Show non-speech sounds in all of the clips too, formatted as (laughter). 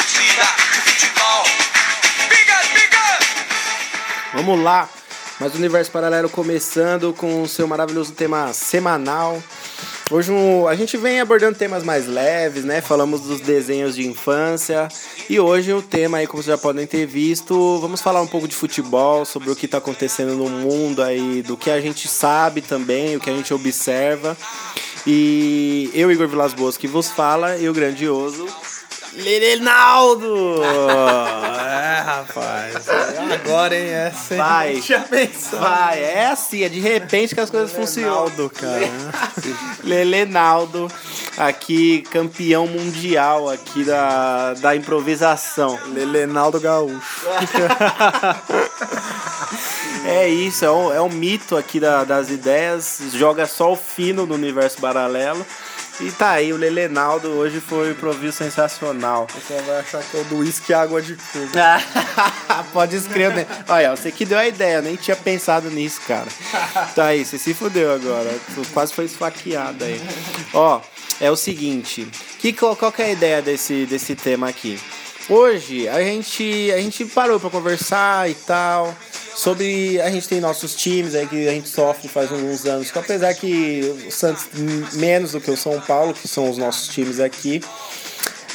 partida de futebol. Biga, biga! Vamos lá! Mais um Universo Paralelo começando com o seu maravilhoso tema semanal. Hoje um- a gente vem abordando temas mais leves, né? Falamos dos desenhos de infância. E hoje o tema aí, como vocês já podem ter visto, vamos falar um pouco de futebol, sobre o que está acontecendo no mundo aí, do que a gente sabe também, o que a gente observa. E eu, Igor Vilas Boas, que vos fala, e o grandioso Leonaldo! É, rapaz. Agora, hein? Essa aí Vai. não tinha pensado. Vai, é assim, é de repente que as coisas funcionam. Ronaldo, cara. (laughs) Lelenaldo, aqui campeão mundial aqui da, da improvisação. Lelenaldo Gaúcho. (laughs) É isso, é um, é um mito aqui da- das ideias, joga só o fino no universo paralelo. E tá aí, o Lelenaldo hoje foi um improviso sensacional. Você vai achar que é o do uísque água de coco. (laughs) Pode escrever. né? Olha, você que deu a ideia, eu nem tinha pensado nisso, cara. Tá aí, você se fudeu agora. Tu quase foi esfaqueado aí. Ó, é o seguinte. Que, qual, qual que é a ideia desse, desse tema aqui? Hoje a gente, a gente parou pra conversar e tal. Sobre. A gente tem nossos times aí que a gente sofre faz alguns anos. Apesar que o Santos menos do que o São Paulo, que são os nossos times aqui.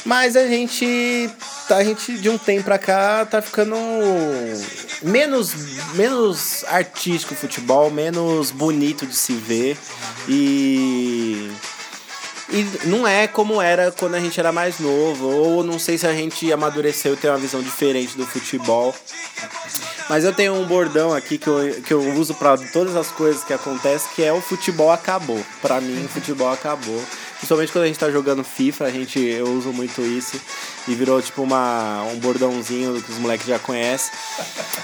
Mas a gente, a gente de um tempo pra cá tá ficando menos, menos artístico o futebol, menos bonito de se ver e e não é como era quando a gente era mais novo, ou não sei se a gente amadureceu e tem uma visão diferente do futebol. Mas eu tenho um bordão aqui que eu, que eu uso pra todas as coisas que acontecem, que é o futebol acabou. Pra mim, o futebol acabou. Principalmente quando a gente tá jogando FIFA, a gente, eu uso muito isso. E virou tipo uma, um bordãozinho que os moleques já conhecem.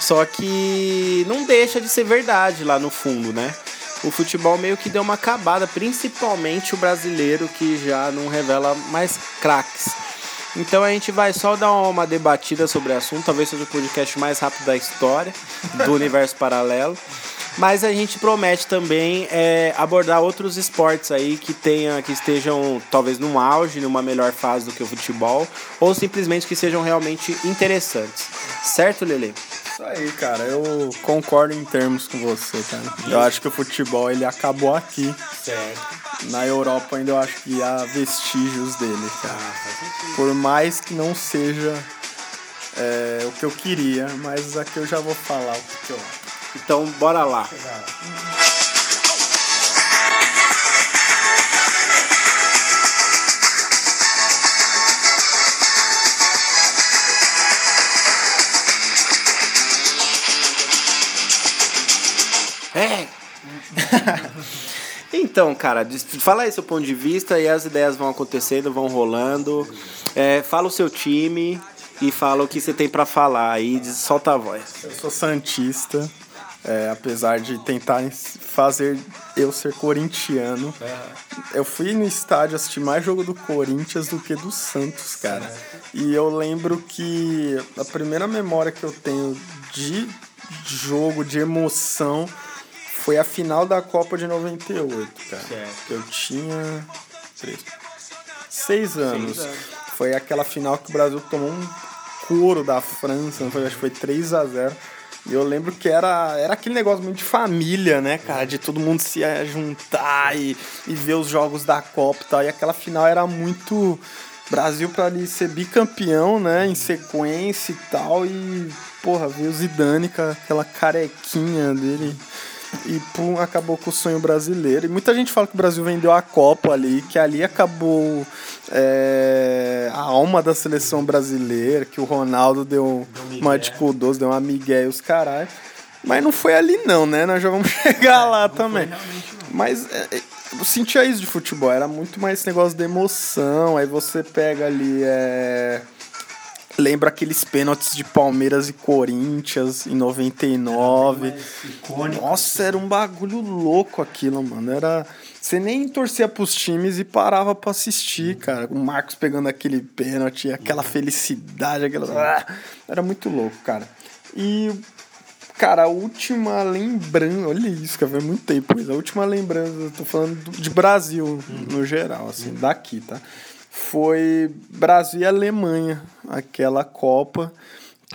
Só que não deixa de ser verdade lá no fundo, né? O futebol meio que deu uma acabada, principalmente o brasileiro que já não revela mais craques. Então a gente vai só dar uma debatida sobre o assunto, talvez seja o podcast mais rápido da história do (laughs) universo paralelo. Mas a gente promete também é, abordar outros esportes aí que tenha, que estejam talvez num auge, numa melhor fase do que o futebol, ou simplesmente que sejam realmente interessantes. Certo, Lele? Isso aí, cara. Eu concordo em termos com você, cara. Eu acho que o futebol ele acabou aqui. Certo. Na Europa ainda eu acho que há vestígios dele, cara. Por mais que não seja é, o que eu queria, mas aqui eu já vou falar o que eu acho. Então, bora lá. Então, cara, fala aí seu ponto de vista e as ideias vão acontecendo, vão rolando. É, fala o seu time e fala o que você tem pra falar aí, diz- solta a voz. Eu sou santista, é, apesar de tentarem fazer eu ser corintiano. Eu fui no estádio assistir mais jogo do Corinthians do que do Santos, cara. E eu lembro que a primeira memória que eu tenho de jogo, de emoção, foi a final da Copa de 98, cara. Certo. Eu tinha três, seis anos. Foi aquela final que o Brasil tomou um couro da França, foi? acho que foi 3 a 0 E eu lembro que era, era aquele negócio muito de família, né, cara? De todo mundo se eh, juntar e, e ver os jogos da Copa e tal. E aquela final era muito. Brasil pra ali ser bicampeão, né? Em sequência e tal. E, porra, ver o Zidane com aquela carequinha dele. E pum, acabou com o sonho brasileiro. E muita gente fala que o Brasil vendeu a Copa ali, que ali acabou é, a alma da seleção brasileira, que o Ronaldo deu uma de cuidoso, deu uma migué e os caralho. Mas não foi ali não, né? Nós já vamos (laughs) chegar lá também. Mas é, é, eu sentia isso de futebol, era muito mais esse negócio de emoção. Aí você pega ali. Lembra aqueles pênaltis de Palmeiras e Corinthians em 99. Nossa, era um bagulho louco aquilo, mano. Era. Você nem torcia pros times e parava pra assistir, cara. O Marcos pegando aquele pênalti, aquela felicidade, aquela. Ah, era muito louco, cara. E. Cara, a última lembrança. Olha isso, cara, faz muito tempo. Mas a última lembrança, eu tô falando do- de Brasil, no geral, assim, daqui, tá? Foi Brasil e Alemanha, aquela Copa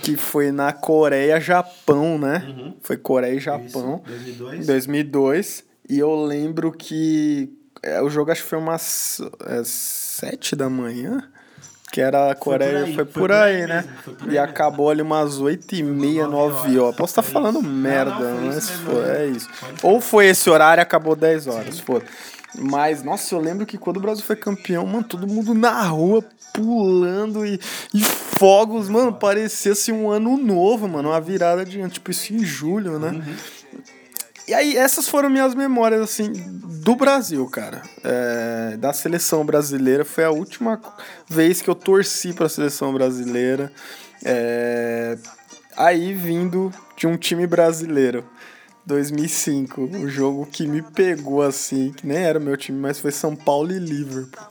que foi na Coreia, Japão, né? Foi Coreia e Japão. 2002. 2002. E eu lembro que é, o jogo acho que foi umas é, sete da manhã. Que era a Coreia, aí, foi foi por aí, né? mesmo, foi por aí E acabou ali umas oito e meia, nove horas. Posso estar falando merda, não, foi mas isso foi, né? é isso. Ou foi esse horário e acabou 10 horas, foda. Mas, nossa, eu lembro que quando o Brasil foi campeão, mano, todo mundo na rua pulando e, e fogos, mano, parecia assim um ano novo, mano, uma virada de ano, tipo isso em julho, né? E aí, essas foram minhas memórias, assim, do Brasil, cara. É, da seleção brasileira. Foi a última vez que eu torci pra seleção brasileira. É, aí, vindo de um time brasileiro. 2005, o jogo que me pegou assim, que nem era meu time, mas foi São Paulo e Liverpool.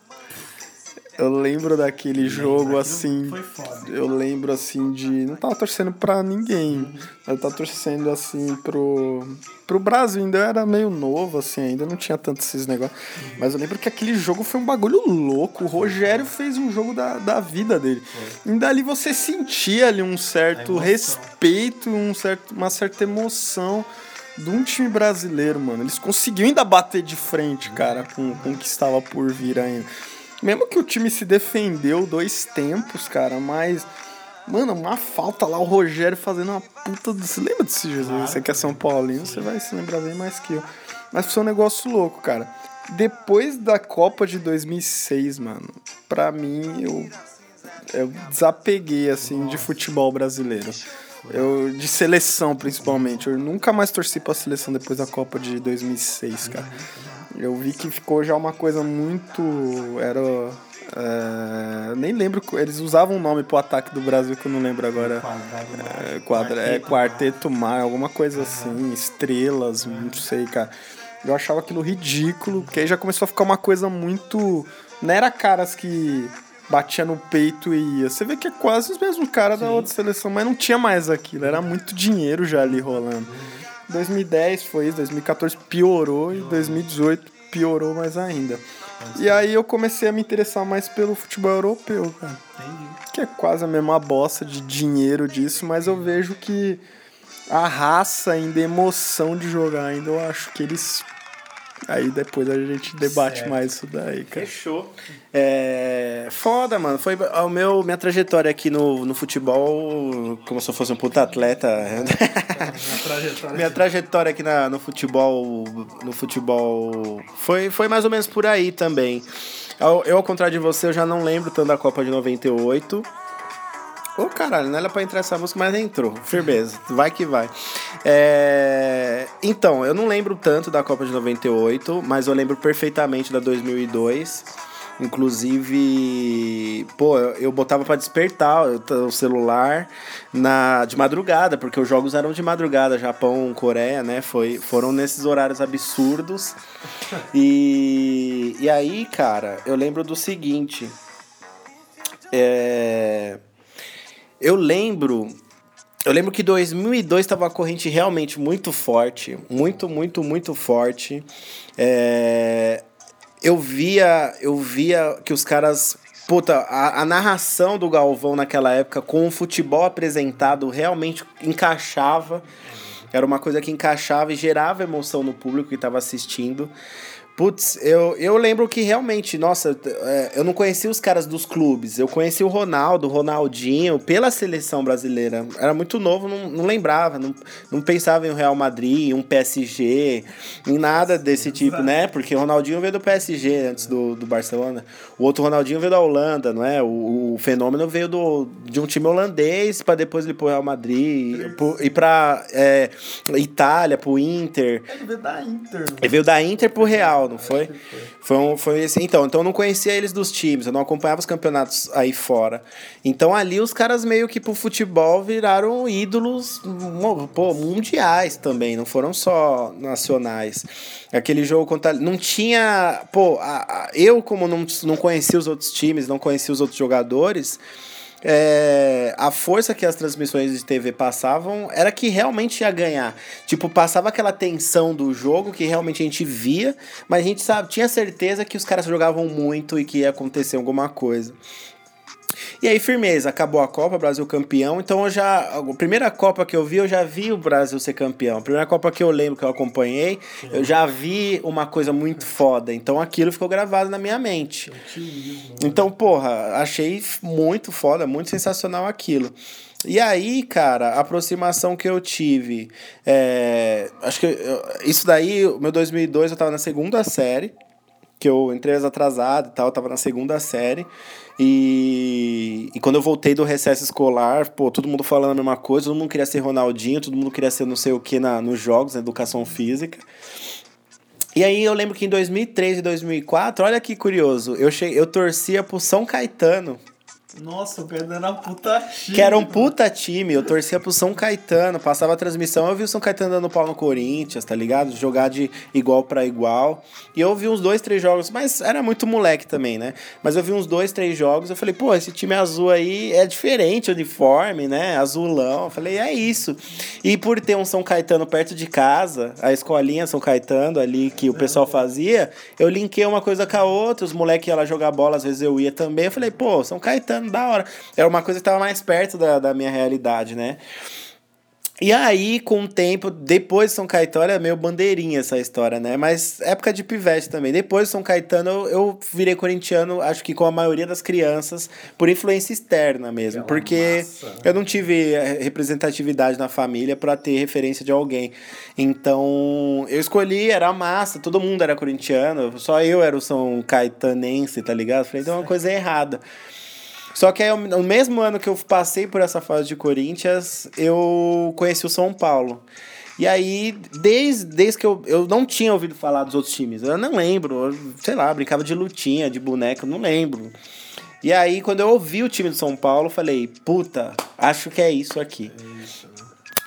Eu lembro daquele jogo assim. Foi foda. Eu lembro assim de. Não tava torcendo pra ninguém. Eu tava torcendo assim pro. pro Brasil. Ainda eu era meio novo, assim, ainda não tinha tanto esses negócios. Mas eu lembro que aquele jogo foi um bagulho louco. O Rogério fez um jogo da, da vida dele. Ainda ali você sentia ali um certo respeito, um certo, uma certa emoção de um time brasileiro, mano. Eles conseguiam ainda bater de frente, cara, com, com o que estava por vir ainda. Mesmo que o time se defendeu dois tempos, cara, mas. Mano, uma falta lá, o Rogério fazendo uma puta. do- Você lembra desse Jesus? Você que é São Paulino, você vai se lembrar bem mais que eu. Mas foi um negócio louco, cara. Depois da Copa de 2006, mano, pra mim, eu, eu desapeguei, assim, de futebol brasileiro. Eu, de seleção, principalmente. Eu nunca mais torci pra seleção depois da Copa de 2006, cara. Eu vi que ficou já uma coisa muito. Era. é, nem lembro. Eles usavam um nome pro ataque do Brasil que eu não lembro agora. É, quadra, é, quarteto Mar, alguma coisa assim, estrelas, não sei, cara. Eu achava aquilo ridículo, porque aí já começou a ficar uma coisa muito. Não era caras que batia no peito e ia. Você vê que é quase os mesmos caras da outra seleção, mas não tinha mais aquilo, era muito dinheiro já ali rolando. 2010 foi isso, 2014 piorou e 2018 piorou mais ainda. E aí eu comecei a me interessar mais pelo futebol europeu, cara Entendi. que é quase a mesma bosta de dinheiro disso, mas eu vejo que a raça ainda, a emoção de jogar ainda, eu acho que eles. Aí depois a gente debate Certo. mais isso daí, cara. Fechou. É. Foda, mano. Foi o meu, minha trajetória aqui no, no futebol, como se eu fosse um puta atleta. (laughs) minha trajetória aqui na, no futebol. No futebol. Foi, foi mais ou menos por aí também. Eu, eu, ao contrário de você, eu já não lembro tanto da Copa de 98. Ô, caralho, não era pra entrar essa música, mas entrou. Firmeza, vai que vai. É, Então, eu não lembro tanto da Copa de 98, mas eu lembro perfeitamente da 2002. Inclusive, pô, eu, botava pra despertar o o celular na, de madrugada, porque os jogos eram de madrugada, Japão, Coreia, né? Foi, foram nesses horários absurdos. E, e aí, cara, eu lembro do seguinte. É, eu lembro. Eu lembro que 2002 estava uma corrente realmente muito forte. Muito, muito, muito forte. É, eu via. Eu via que os caras. Puta, a, a narração do Galvão naquela época com o futebol apresentado realmente encaixava. Era uma coisa que encaixava e gerava emoção no público que estava assistindo. Putz, eu, eu lembro que realmente, nossa, é, eu não conhecia os caras dos clubes. Eu conheci o Ronaldo, o Ronaldinho, pela seleção brasileira. Era muito novo, não, não lembrava, não, não pensava em um Real Madrid, um PSG, em nada desse tipo, né? Porque o Ronaldinho veio do PSG antes do, do Barcelona. O outro Ronaldinho veio da Holanda, não é? O, o fenômeno veio do, de um time holandês para depois ele ir pro Real Madrid pro, e pra é, Itália, pro Inter. Ele veio da Inter, Ele veio da Inter pro Real, não foi? Foi, um, foi assim. Então, então eu não conhecia eles dos times, eu não acompanhava os campeonatos aí fora. Então ali os caras meio que pro futebol viraram ídolos pô, mundiais também, não foram só nacionais. Aquele jogo contra. Não tinha. Pô, a- a- eu, como não, não conhecia os outros times, não conhecia os outros jogadores. É, a força que as transmissões de TV passavam era que realmente ia ganhar. Tipo, passava aquela tensão do jogo que realmente a gente via, mas a gente sabe, tinha certeza que os caras jogavam muito e que ia acontecer alguma coisa. E aí, firmeza, acabou a Copa, Brasil campeão. Então eu já. A primeira Copa que eu vi, eu já vi o Brasil ser campeão. A primeira Copa que eu lembro que eu acompanhei, eu já vi uma coisa muito foda. Então aquilo ficou gravado na minha mente. Então, porra, achei muito foda, muito sensacional aquilo. E aí, cara, a aproximação que eu tive. É, acho que eu, isso daí, meu 2002, eu tava na segunda série. Que eu entrei atrasado e tal, eu tava na segunda série. E, e quando eu voltei do recesso escolar, pô, todo mundo falando a mesma coisa, todo mundo queria ser Ronaldinho, todo mundo queria ser não sei o que na, nos jogos, na educação física. E aí eu lembro que em 2003 e 2004, olha que curioso, eu, cheguei, eu torcia pro São Caetano. Nossa, o Pedro era um puta time. Que era um puta time, eu torcia pro São Caetano, passava a transmissão, eu vi o São Caetano dando pau no Corinthians, tá ligado? Jogar de igual para igual. E eu vi uns dois, três jogos, mas era muito moleque também, né? Mas eu vi uns dois, três jogos, eu falei, pô, esse time azul aí é diferente, uniforme, né? Azulão. Eu falei, é isso. E por ter um São Caetano perto de casa, a escolinha São Caetano ali que o pessoal fazia, eu linkei uma coisa com a outra, os moleques iam lá jogar bola, às vezes eu ia também. Eu falei, pô, São Caetano da hora. Era uma coisa que estava mais perto da, da minha realidade, né? E aí, com o tempo, depois de São Caetano, é meio bandeirinha essa história, né? Mas época de pivete também. Depois de São Caetano, eu, eu virei corintiano, acho que com a maioria das crianças, por influência externa mesmo. Aquela porque massa, né? eu não tive eh, representatividade na família para ter referência de alguém. Então, eu escolhi, era massa, todo mundo era corintiano, só eu era o São Caetanense, tá ligado? Falei, então é uma coisa errada. Só que aí, no mesmo ano que eu passei por essa fase de Corinthians, eu conheci o São Paulo. E aí, desde, desde que eu, eu não tinha ouvido falar dos outros times, eu não lembro, eu, sei lá, brincava de lutinha, de boneco, não lembro. E aí, quando eu ouvi o time do São Paulo, eu falei, puta, acho que é isso aqui.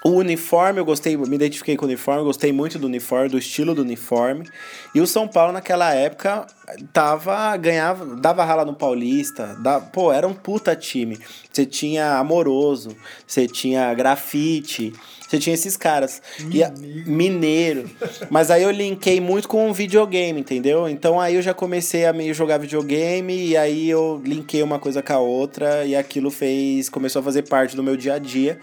O uniforme, eu gostei, me identifiquei com o uniforme, gostei muito do uniforme, do estilo do uniforme. E o São Paulo naquela época tava ganhava, dava rala no Paulista, da, pô, era um puta time. Você tinha Amoroso, você tinha Grafite, você tinha esses caras. E a- mineiro. Mas aí eu linkei muito com o videogame, entendeu? Então aí eu já comecei a meio jogar videogame e aí eu linkei uma coisa com a outra e aquilo fez começou a fazer parte do meu dia a dia.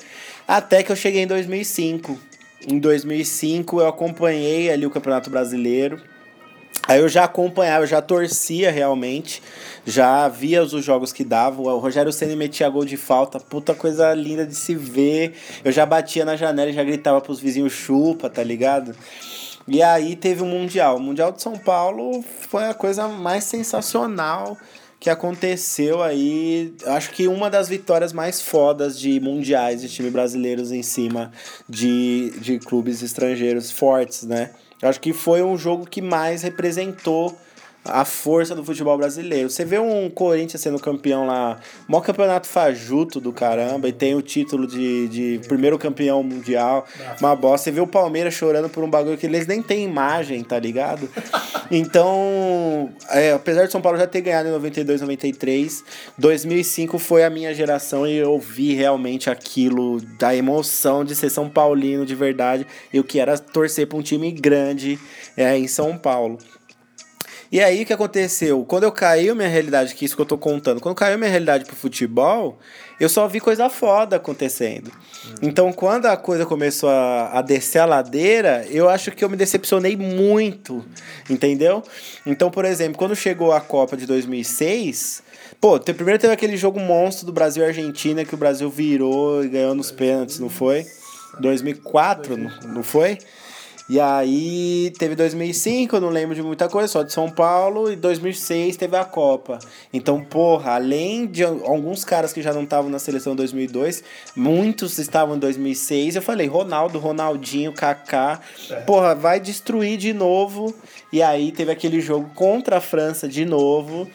Até que eu cheguei em 2005. Em 2005 eu acompanhei ali o Campeonato Brasileiro. Aí eu já acompanhava, eu já torcia realmente, já via os jogos que davam. O Rogério Ceni metia gol de falta, puta coisa linda de se ver. Eu já batia na janela e já gritava pros vizinhos chupa, tá ligado? E aí teve o Mundial. O Mundial de São Paulo foi a coisa mais sensacional que aconteceu aí. Acho que uma das vitórias mais fodas de mundiais de time brasileiros em cima de, de clubes estrangeiros fortes, né? Acho que foi um jogo que mais representou a força do futebol brasileiro. Você vê um Corinthians sendo campeão lá, maior campeonato fajuto do caramba, e tem o título de, de primeiro campeão mundial, uma bosta. Você vê o Palmeiras chorando por um bagulho que eles nem têm imagem, tá ligado? (laughs) Então, é, apesar de São Paulo já ter ganhado em 92, 93, 2005 foi a minha geração e eu vi realmente aquilo da emoção de ser São Paulino de verdade e o que era torcer para um time grande é, em São Paulo. E aí o que aconteceu? Quando eu caiu minha realidade, que é isso que eu tô contando, quando caiu minha realidade pro futebol, eu só vi coisa foda acontecendo. Então quando a coisa começou a, a descer a ladeira, eu acho que eu me decepcionei muito, entendeu? Então, por exemplo, quando chegou a Copa de 2006, pô, te- primeiro teve aquele jogo monstro do Brasil e Argentina que o Brasil virou e ganhou nos pênaltis, não foi? 2004, não, não foi? E aí teve 2005, eu não lembro de muita coisa, só de São Paulo, e 2006 teve a Copa. Então, porra, além de alguns caras que já não estavam na seleção 2002, muitos estavam em 2006. Eu falei, Ronaldo, Ronaldinho, Kaká, porra, vai destruir de novo. E aí teve aquele jogo contra a França de novo,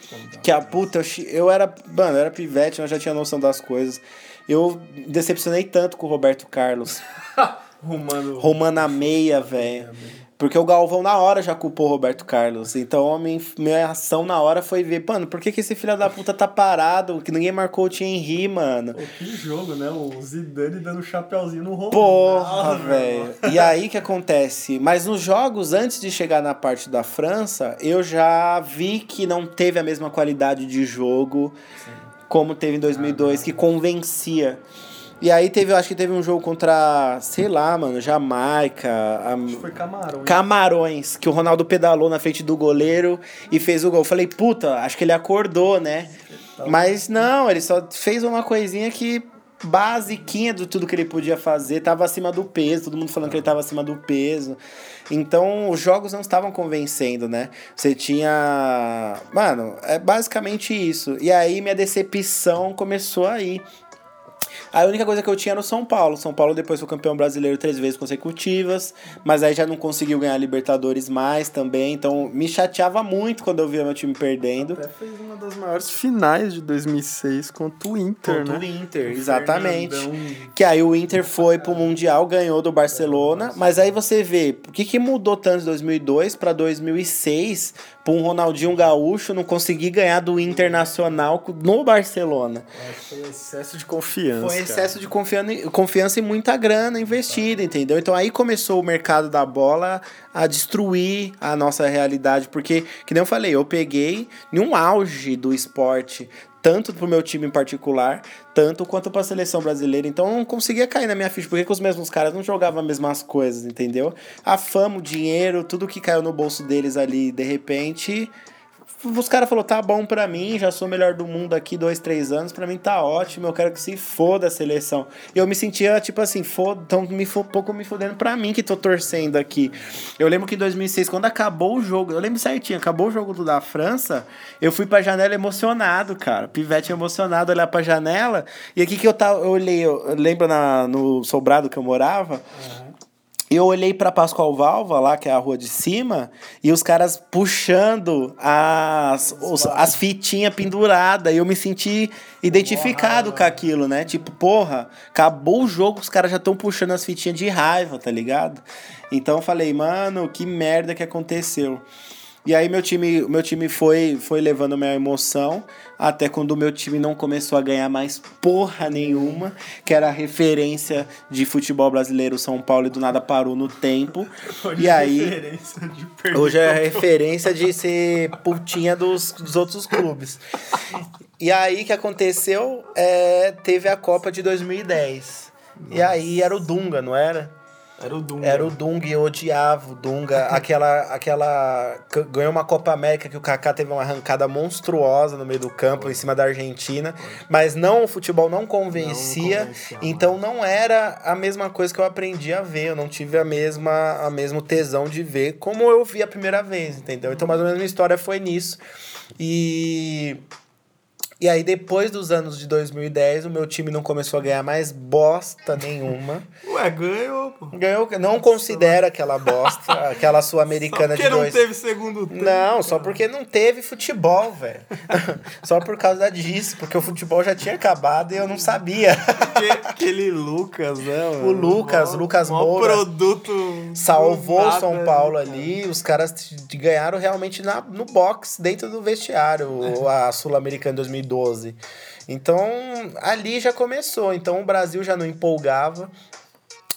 que a puta, eu era, mano, eu era pivete, eu já tinha noção das coisas. Eu decepcionei tanto com o Roberto Carlos. (laughs) Rumando. Romana meia, velho. Porque o Galvão na hora já culpou o Roberto Carlos. Então a minha, minha ação na hora foi ver, mano, por que, que esse filho da puta tá parado? Que ninguém marcou o Thierry, mano. Pô, que jogo, né? O Zidane dando chapéuzinho no Ronaldo. Porra, velho. E aí que acontece? Mas nos jogos, antes de chegar na parte da França, eu já vi que não teve a mesma qualidade de jogo como teve em 2002, que convencia. E aí teve, eu acho que teve um jogo contra, sei lá, mano, Jamaica, a- Acho que foi Camarão. Camarões, que o Ronaldo pedalou na frente do goleiro e fez o gol. Eu falei, puta, acho que ele acordou, né? Mas não, ele só fez uma coisinha que basiquinha de tudo que ele podia fazer, tava acima do peso, todo mundo falando que ele tava acima do peso. Então, os jogos não estavam convencendo, né? Você tinha, mano, é basicamente isso. E aí minha decepção começou aí. A única coisa que eu tinha era o São Paulo. São Paulo depois foi campeão brasileiro três vezes consecutivas, mas aí já não conseguiu ganhar Libertadores mais também. Então me chateava muito quando eu via meu time perdendo. Até fez uma das maiores finais de 2006 contra o Inter, Contra né? o Inter, O exatamente. Fernandão. Que aí o Inter foi pro Mundial, ganhou do Barcelona, mas aí você vê, o que, que mudou tanto de 2002 para 2006 pra um Ronaldinho Gaúcho não conseguir ganhar do Internacional no Barcelona? Foi excesso de confiança. Foi cara. excesso de confiança, confiança e muita grana investida, entendeu? Então aí começou o mercado da bola a destruir a nossa realidade, porque, que nem eu falei, eu peguei em um auge do esporte, tanto pro meu time em particular, tanto quanto pra seleção brasileira. Então não conseguia cair na minha ficha, porque que os mesmos caras não jogavam as mesmas coisas, entendeu? A fama, o dinheiro, tudo que caiu no bolso deles ali, de repente, os caras falaram, tá bom pra mim, já sou o melhor do mundo aqui dois, três anos, pra mim tá ótimo, eu quero que se foda a seleção. Eu me sentia, tipo assim, foda, tão me pouco me fodendo pra mim que tô torcendo aqui. Eu lembro que em 2006, quando acabou o jogo, eu lembro certinho, acabou o jogo do da França, eu fui pra janela emocionado, cara. Pivete emocionado, olhar pra janela, e aqui que eu, tava, eu olhei, eu lembro na, no sobrado que eu morava, e eu olhei pra Pascoal Valva, lá, que é a rua de cima, e os caras puxando as, os- as fitinhas penduradas. E eu me senti identificado com aquilo, né? Tipo, porra, acabou o jogo, os caras já estão puxando as fitinhas de raiva, tá ligado? Então eu falei, mano, que merda que aconteceu. E aí meu time, meu time foi, foi levando minha emoção até quando o meu time não começou a ganhar mais porra nenhuma, que era a referência de futebol brasileiro São Paulo e do nada parou no tempo. Hoje e é aí referência de perder Hoje é a referência de ser putinha dos, dos outros clubes. E aí que aconteceu, é, teve a Copa de 2010. E aí era o Dunga, não era? Era o Dunga. Era o Dunga e eu odiava o Dunga. (laughs) Aquela. aquela ganhou uma Copa América que o Kaká teve uma arrancada monstruosa no meio do campo, em cima da Argentina. Mas não, o futebol não convencia. Não convencia, então não era a mesma coisa que eu aprendi a ver. Eu não tive a mesma, a mesmo tesão de ver como eu vi a primeira vez, entendeu? Então, mais ou menos, minha história foi nisso. E. E aí, depois dos anos de 2010, o meu time não começou a ganhar mais bosta nenhuma. (laughs) Ué, ganhou, pô. Ganhou, não considera aquela bosta, (laughs) aquela Só sul-americana porque de não dois. teve segundo tempo. Não, só porque não teve futebol, velho. (laughs) só por causa disso, porque o futebol já tinha acabado e eu não sabia. Porque aquele Lucas, né? O Lucas, Lucas mó Moura. produto. Salvou o São Paulo né, ali, os caras ganharam realmente na, no box, dentro do vestiário, o- a Sul-Americana em 2012. Então, ali já começou. Então, o Brasil já não empolgava.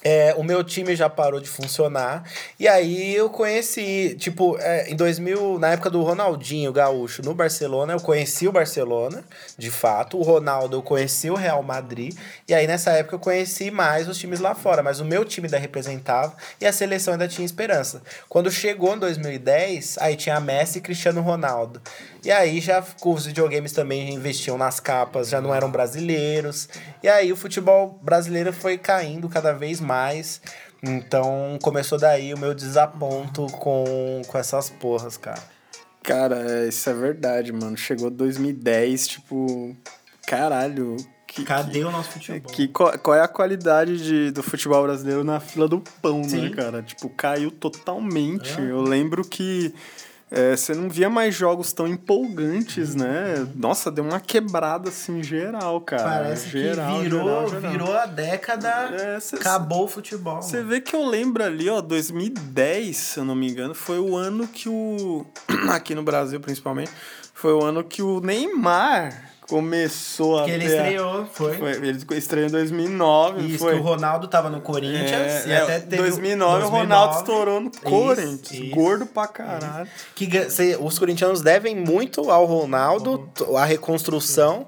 É, o meu time já parou de funcionar. E aí eu conheci, tipo, é, em 2000, na época do Ronaldinho Gaúcho no Barcelona, eu conheci o Barcelona, de fato. O Ronaldo, eu conheci o Real Madrid. E aí nessa época eu conheci mais os times lá fora. Mas o meu time ainda representava e a seleção ainda tinha esperança. Quando chegou em 2010, aí tinha Messi e Cristiano Ronaldo. E aí já os videogames também investiam nas capas, já não eram brasileiros. E aí o futebol brasileiro foi caindo cada vez mais. Então começou daí o meu desaponto com, com essas porras, cara. Cara, é, isso é verdade, mano. Chegou 2010, tipo. Caralho. Que, Cadê o nosso que, futebol? que, qual, qual é a qualidade de, do futebol brasileiro na fila do pão, Sim. né, cara? Tipo, caiu totalmente. Eu lembro que é, você não via mais jogos tão empolgantes, né? Nossa, deu uma quebrada assim geral, cara. Parece geral, que virou, geral, geral. virou a década, É, cê- acabou o futebol. Você vê que eu lembro ali, ó, 2010, se eu não me engano, foi o ano que o. (clears throat) Aqui no Brasil, principalmente, foi o ano que o Neymar começou a. Que ele estreou, foi. Foi, ele estreou em 2009, não Isso, foi? que o Ronaldo tava no Corinthians É, e é, até teve... 2009, o 2009, Ronaldo estourou no Isso, Corinthians. isso. Gordo pra caralho. Que cê- os corintianos devem muito ao Ronaldo, t- a reconstrução,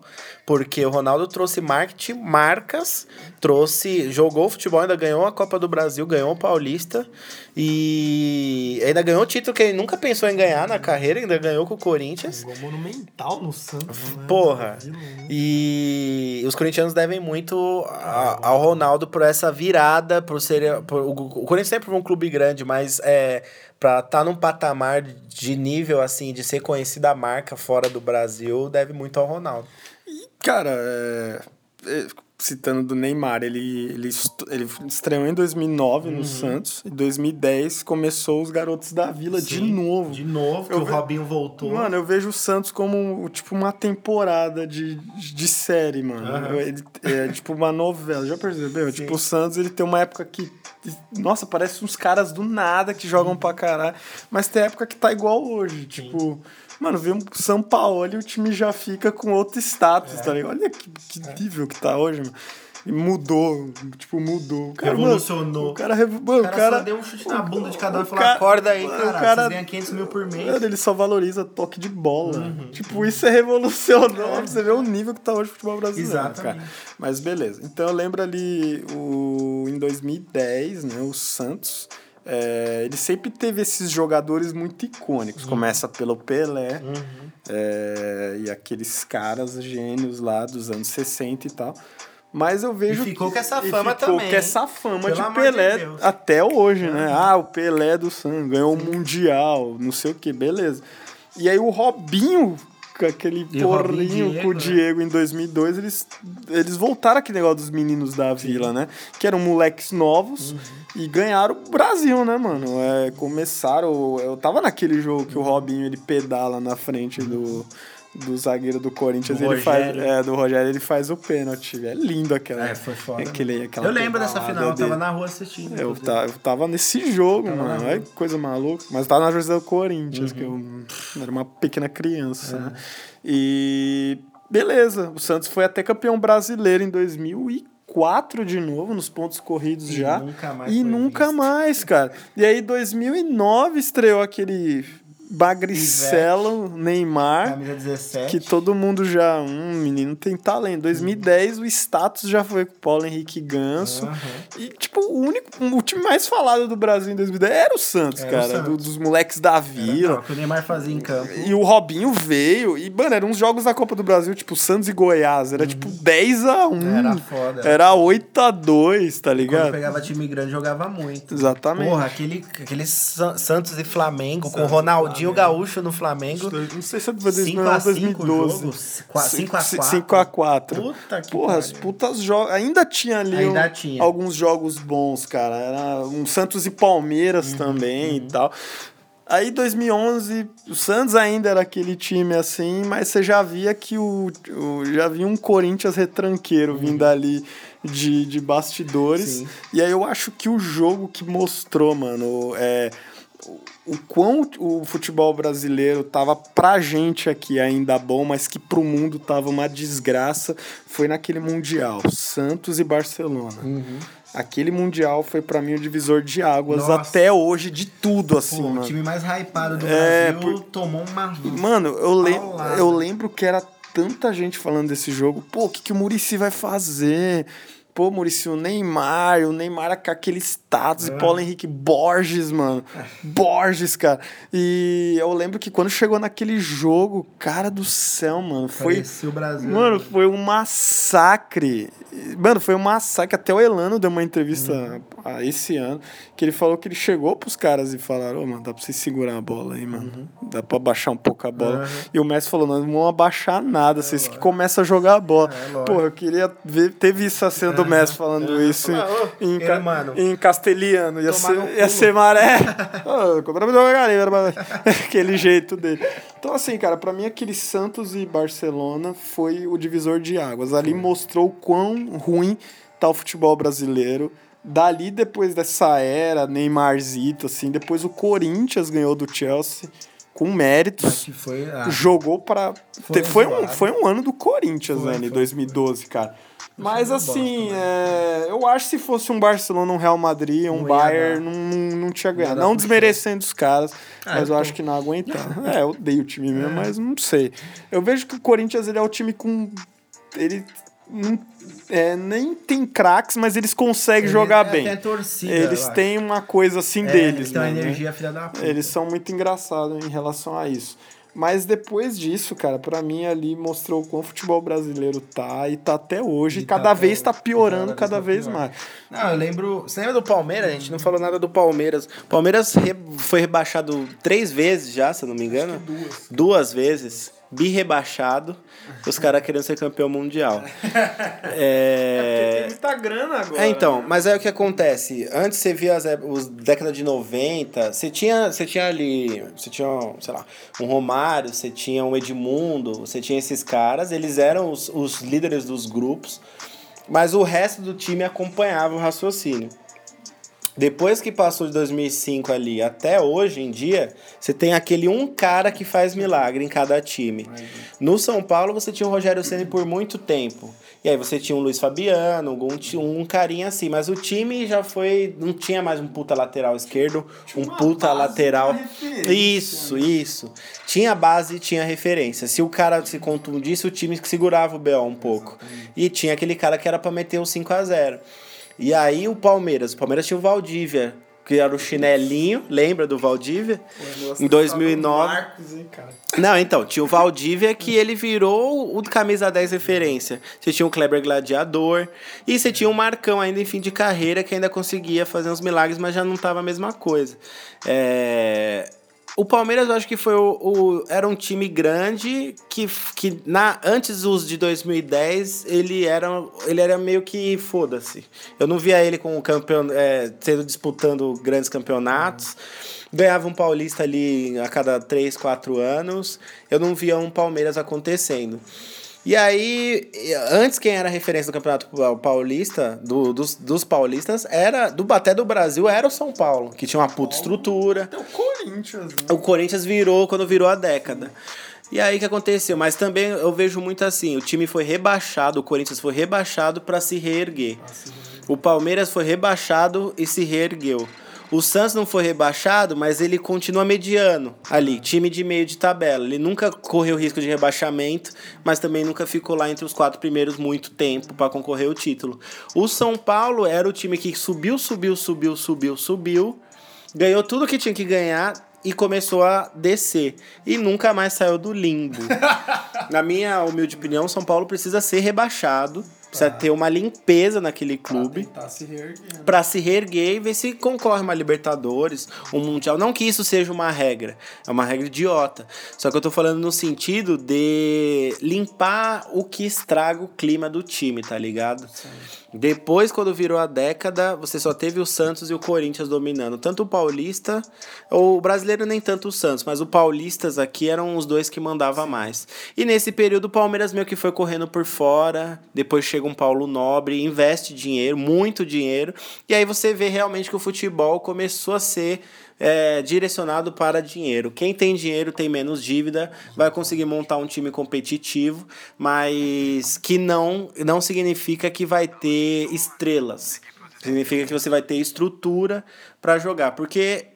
porque o Ronaldo trouxe marketing, marcas, trouxe, jogou futebol, ainda ganhou a Copa do Brasil, ganhou o Paulista e ainda ganhou o título que ele nunca pensou em ganhar na carreira, ainda ganhou com o Corinthians. Jogou monumental no Santos. né? Porra. Né? E os corintianos devem muito a- ao Ronaldo por essa virada, por ser. Por, o, o Corinthians sempre foi um clube grande, mas é, pra estar num patamar de nível assim, de ser conhecida a marca fora do Brasil, deve muito ao Ronaldo. Cara, é, é, citando do Neymar, ele, ele, ele estreou em 2009 Uhum. no Santos. Em 2010 começou os Garotos da Vila de Sim, novo. De novo, que Eu o ve- Robinho voltou. Mano, eu vejo o Santos como tipo uma temporada de, de série, mano. Eu- Ele, é tipo uma novela, já percebeu? Tipo, o Santos ele tem uma época que. Nossa, parece uns caras do nada que jogam pra caralho. Mas tem época que tá igual hoje. Tipo, mano, vê um São Paulo e o time já fica com outro status, tá ligado? Olha que, que nível que tá hoje, mano. E mudou, tipo, mudou. O cara, mano, Revolucionou. o cara, mano, O cara, só deu um chute na bunda de cada um e falou, cara- acorda aí, o cara, cara- vocês ganham 500 mil por mês. Mano, ele só valoriza toque de bola. Tipo, isso é revolucionário. pra Você vê o nível que tá hoje o futebol brasileiro. Exatamente. Cara. Mas beleza. Então eu lembro ali o, em 2010, né? O Santos. É, ele sempre teve esses jogadores muito icônicos. Começa pelo Pelé é, e aqueles caras gênios lá dos anos 60 e tal. Mas eu vejo. E ficou que- com essa fama ficou também, com essa fama de de Pelé Deus. até hoje, né? Ah, o Pelé do Santos ganhou o Mundial, não sei o que, beleza. E aí o Robinho, aquele E porrinho Diego, com o né? Diego em 2002, eles, eles voltaram aquele negócio dos meninos da vila, né? Que eram moleques novos Uhum. e ganharam o Brasil, né, mano? É, começaram. Eu tava naquele jogo que o Robinho ele pedala na frente do. Do zagueiro do Corinthians, Do ele faz. É, do Rogério, ele faz o pênalti. É lindo aquela. É, foi foda. Aquele, aquela Eu lembro dessa final, eu tava dele. na rua assistindo. Eu, ta- eu tava nesse jogo, Tava mano. que coisa maluca. Mas tava na José do Corinthians, que Uhum. eu era uma pequena criança. né? E beleza, o Santos foi até campeão brasileiro em 2004 de novo, nos pontos corridos E já. nunca mais e nunca visto. mais, cara. E aí, 2009 estreou aquele Bagricelo Neymar. Camisa 17. Que todo mundo já. Hum, menino tem talento. 2010, o status já foi com o Paulo Henrique Ganso. Aham. E, tipo, o único. O time mais falado do Brasil em 2010 era o Santos, Era o cara. Santos. do- dos moleques da vila. O o Neymar fazia em campo. E o Robinho veio. E, mano, eram uns jogos da Copa do Brasil, tipo, Santos e Goiás. Era tipo 10x1. Uhum. Era foda. Era 8x2, tá Quando ligado? pegava time grande, jogava muito. Exatamente. Porra, aquele, aquele San- Santos e Flamengo, com Santos e Ronaldinho. Gaúcho no Flamengo. Não sei se é 2009 5 ou a 5 o 2012. jogo, 5 a 4. 5x4. Puta que Porra, as pariu. putas jogos. Ainda tinha ali Ainda um- tinha. alguns jogos bons, cara. Era um Santos e Palmeiras Uhum, também e tal. Aí 2011, o Santos ainda era aquele time assim, mas você já via que o, o- já via um Corinthians retranqueiro vindo ali de, de bastidores. Uhum. Sim. E aí eu acho que o jogo que mostrou, mano, é o quão o futebol brasileiro tava pra gente aqui ainda bom, mas que pro mundo tava uma desgraça, foi naquele Mundial, Santos e Barcelona. Uhum. Aquele Mundial foi pra mim o divisor de águas Nossa. até hoje de tudo, assim, Pô, o time mais hypado do É, Brasil tomou uma. Mano, eu, lem eu lembro que era tanta gente falando desse jogo. Pô, o que, que o Murici vai fazer? Pô, Murici, o Neymar, o Neymar com aquele status, e Paulo Henrique Borges, mano. Borges, cara. E eu lembro que quando chegou naquele jogo, cara do céu, mano, foi. Parecia o Brasil. Mano, foi um massacre. Mano, foi um massacre. Até o Elano deu uma entrevista Uhum. ah, esse ano que ele falou que ele chegou pros caras e falaram: Ô, mano, dá pra você segurar a bola aí, mano. Dá pra abaixar um pouco a bola. Uhum. E o Messi falou: Nós não vamos abaixar nada, vocês que começam a jogar a bola. É, lógico. Pô, eu queria ver. Teve essa cena do Messi falando isso em, ca- mano, em castelhano. Ia tomar ser, ia ser maré. (laughs) Mas- (laughs) Aquele jeito dele. Então, assim, cara, pra mim aquele Santos e Barcelona foi o divisor de águas. Ali mostrou o quão ruim tá o futebol brasileiro. Dali, depois dessa era, Neymarzito, assim, depois o Corinthians ganhou do Chelsea com méritos Que foi. ah, jogou para Foi foi, um, foi um ano do Corinthians Foi, né, em foi. 2012 cara mas assim é, eu acho que se fosse um Barcelona um Real Madrid um Não Bayern não, não, não tinha ganhado. não pro desmerecendo os caras Ah, mas eu tô- acho que não aguentava (laughs) é eu odeio o time mesmo mas não sei. Eu vejo que o Corinthians ele é o time com ele não, é, nem tem craques mas eles conseguem ele- jogar é, bem. torcida, eles têm uma coisa assim É, deles né, né? energia filha da puta. Eles são muito engraçados em relação a isso. Mas depois disso, cara, pra mim ali mostrou como o futebol brasileiro tá e tá até hoje. E E tá cada até vez tá piorando, Cada cada vez tá mais. Não, eu lembro. Você lembra do Palmeiras? A gente não falou nada do Palmeiras. Palmeiras re- foi rebaixado três vezes já, se eu não me engano. Duas. Duas vezes. Bi-rebaixado. Os caras querendo ser campeão mundial. (laughs) É. muita grana agora. É, então, mas aí o que acontece? Antes você via as ép- os década de 90, você tinha, você tinha ali, você tinha, sei lá, um Romário, você tinha um Edmundo, você tinha esses caras, eles eram os, os líderes dos grupos, mas o resto do time acompanhava o raciocínio. Depois que passou de 2005 ali até hoje em dia, você tem aquele um cara que faz milagre em cada time. No São Paulo você tinha o Rogério Ceni por muito tempo. E aí você tinha o Luiz Fabiano, um, um carinha assim, mas o time já foi, não tinha mais um puta lateral esquerdo, um puta lateral. referência, Isso, isso. Tinha base e tinha referência. Se o cara se contundisse, o time segurava o BO um pouco. E tinha aquele cara que era pra meter o 5 a 0 e aí o Palmeiras, o Palmeiras tinha o Valdívia, que era o chinelinho, lembra do Valdívia? Em 2009. Marcos, hein, cara. Não, então, tinha o Valdívia que ele virou o camisa 10 referência. Você tinha o Kleber Gladiador e você tinha o Marcão ainda em fim de carreira que ainda conseguia fazer uns milagres, mas já não tava a mesma coisa. É... O Palmeiras eu acho que foi o, o- era um time grande que, que na antes dos de 2010 ele era ele era meio que foda-se. Eu não via ele com campeão é, sendo disputando grandes campeonatos. Ganhava um paulista ali a cada 3, 4 anos. Eu não via um Palmeiras acontecendo. E aí, antes quem era referência do Campeonato Paulista, do- dos, dos paulistas, era, do até do Brasil, era o São Paulo, que tinha uma puta estrutura. É o Corinthians, né? O Corinthians virou quando virou a década. E aí o que aconteceu? Mas também eu vejo muito assim, o time foi rebaixado, o Corinthians foi rebaixado para se reerguer. O Palmeiras foi rebaixado e se reergueu. O Santos não foi rebaixado, mas ele continua mediano ali, time de meio de tabela. Ele nunca correu risco de rebaixamento, mas também nunca ficou lá entre os quatro primeiros muito tempo para concorrer ao título. O São Paulo era o time que subiu, subiu, subiu, subiu, subiu, ganhou tudo que tinha que ganhar e começou a descer. E nunca mais saiu do limbo. (laughs) Na minha humilde opinião, São Paulo precisa ser rebaixado. Precisa ter uma limpeza naquele clube Tá se reerguendo. para se reerguer e ver se concorre uma Libertadores, um Mundial. Não que isso seja uma regra, é uma regra idiota. Só que eu tô falando no sentido de limpar o que estraga o clima do time, tá ligado? Depois, quando virou a década, você só teve o Santos e o Corinthians dominando. Tanto o Paulista, o brasileiro nem tanto o Santos, mas o Paulistas aqui eram os dois que mandava mais. E nesse período o Palmeiras meio que foi correndo por fora, depois chega um Paulo Nobre, investe dinheiro, muito dinheiro, e aí você vê realmente que o futebol começou a ser é, direcionado para dinheiro. Quem tem dinheiro tem menos dívida, vai conseguir montar um time competitivo, mas que não, não significa que vai ter estrelas. Significa que você vai ter estrutura para jogar. Porque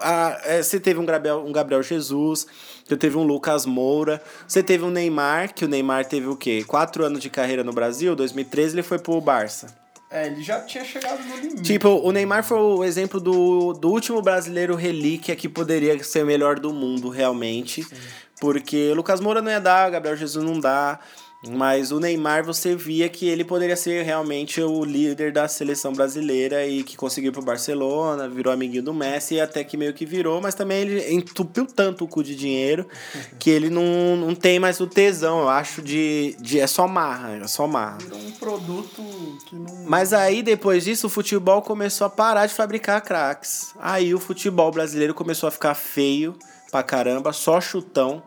a, é, você teve um Gabriel, um Gabriel Jesus, você teve um Lucas Moura, você teve um Neymar, que o Neymar teve o quê? Quatro anos de carreira no Brasil, 2013 ele foi pro Barça. É, ele já tinha chegado no limite. Tipo, o Neymar foi o exemplo do, do último brasileiro relíquia que poderia ser o melhor do mundo, realmente. Porque o Lucas Moura não ia dar, o Gabriel Jesus não dá. Mas o Neymar, você via que ele poderia ser realmente o líder da seleção brasileira e que conseguiu pro Barcelona, virou amiguinho do Messi, até que meio que virou, mas também ele entupiu tanto o cu de dinheiro (laughs) que ele não, não tem mais o tesão, eu acho, de, de. É só marra, é só marra. Virou um produto que não. Mas aí, depois disso, o futebol começou a parar de fabricar craques. Aí o futebol brasileiro começou a ficar feio pra caramba, só chutão.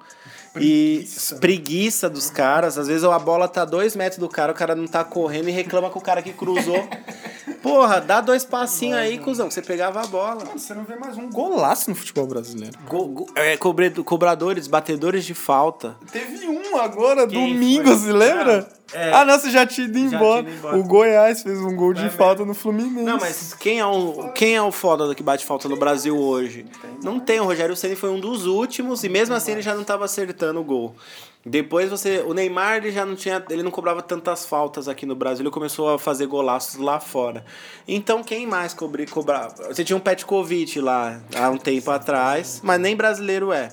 E preguiça dos caras. Às vezes a bola tá dois metros do cara, o cara não tá correndo e reclama com o cara que cruzou. (laughs) Porra, dá dois passinhos aí, cuzão, que você pegava a bola. Mano, você não vê mais um golaço no futebol brasileiro. Go- go- é, cobre- cobradores, batedores de falta. Teve um agora, Quem domingo, foi? você lembra? É. Ah, não, você já tinha ido embora. embora. O Goiás fez um gol de falta no Fluminense. Não, mas quem é o, quem é o foda que bate falta no Brasil hoje? Não tem. O Rogério Ceni foi um dos últimos e mesmo assim ele já não tava acertando o gol. Depois você. O Neymar ele já não tinha. Ele não cobrava tantas faltas aqui no Brasil, ele começou a fazer golaços lá fora. Então quem mais cobri, cobrava? Você tinha um Petkovic lá há um tempo atrás, mas nem brasileiro é.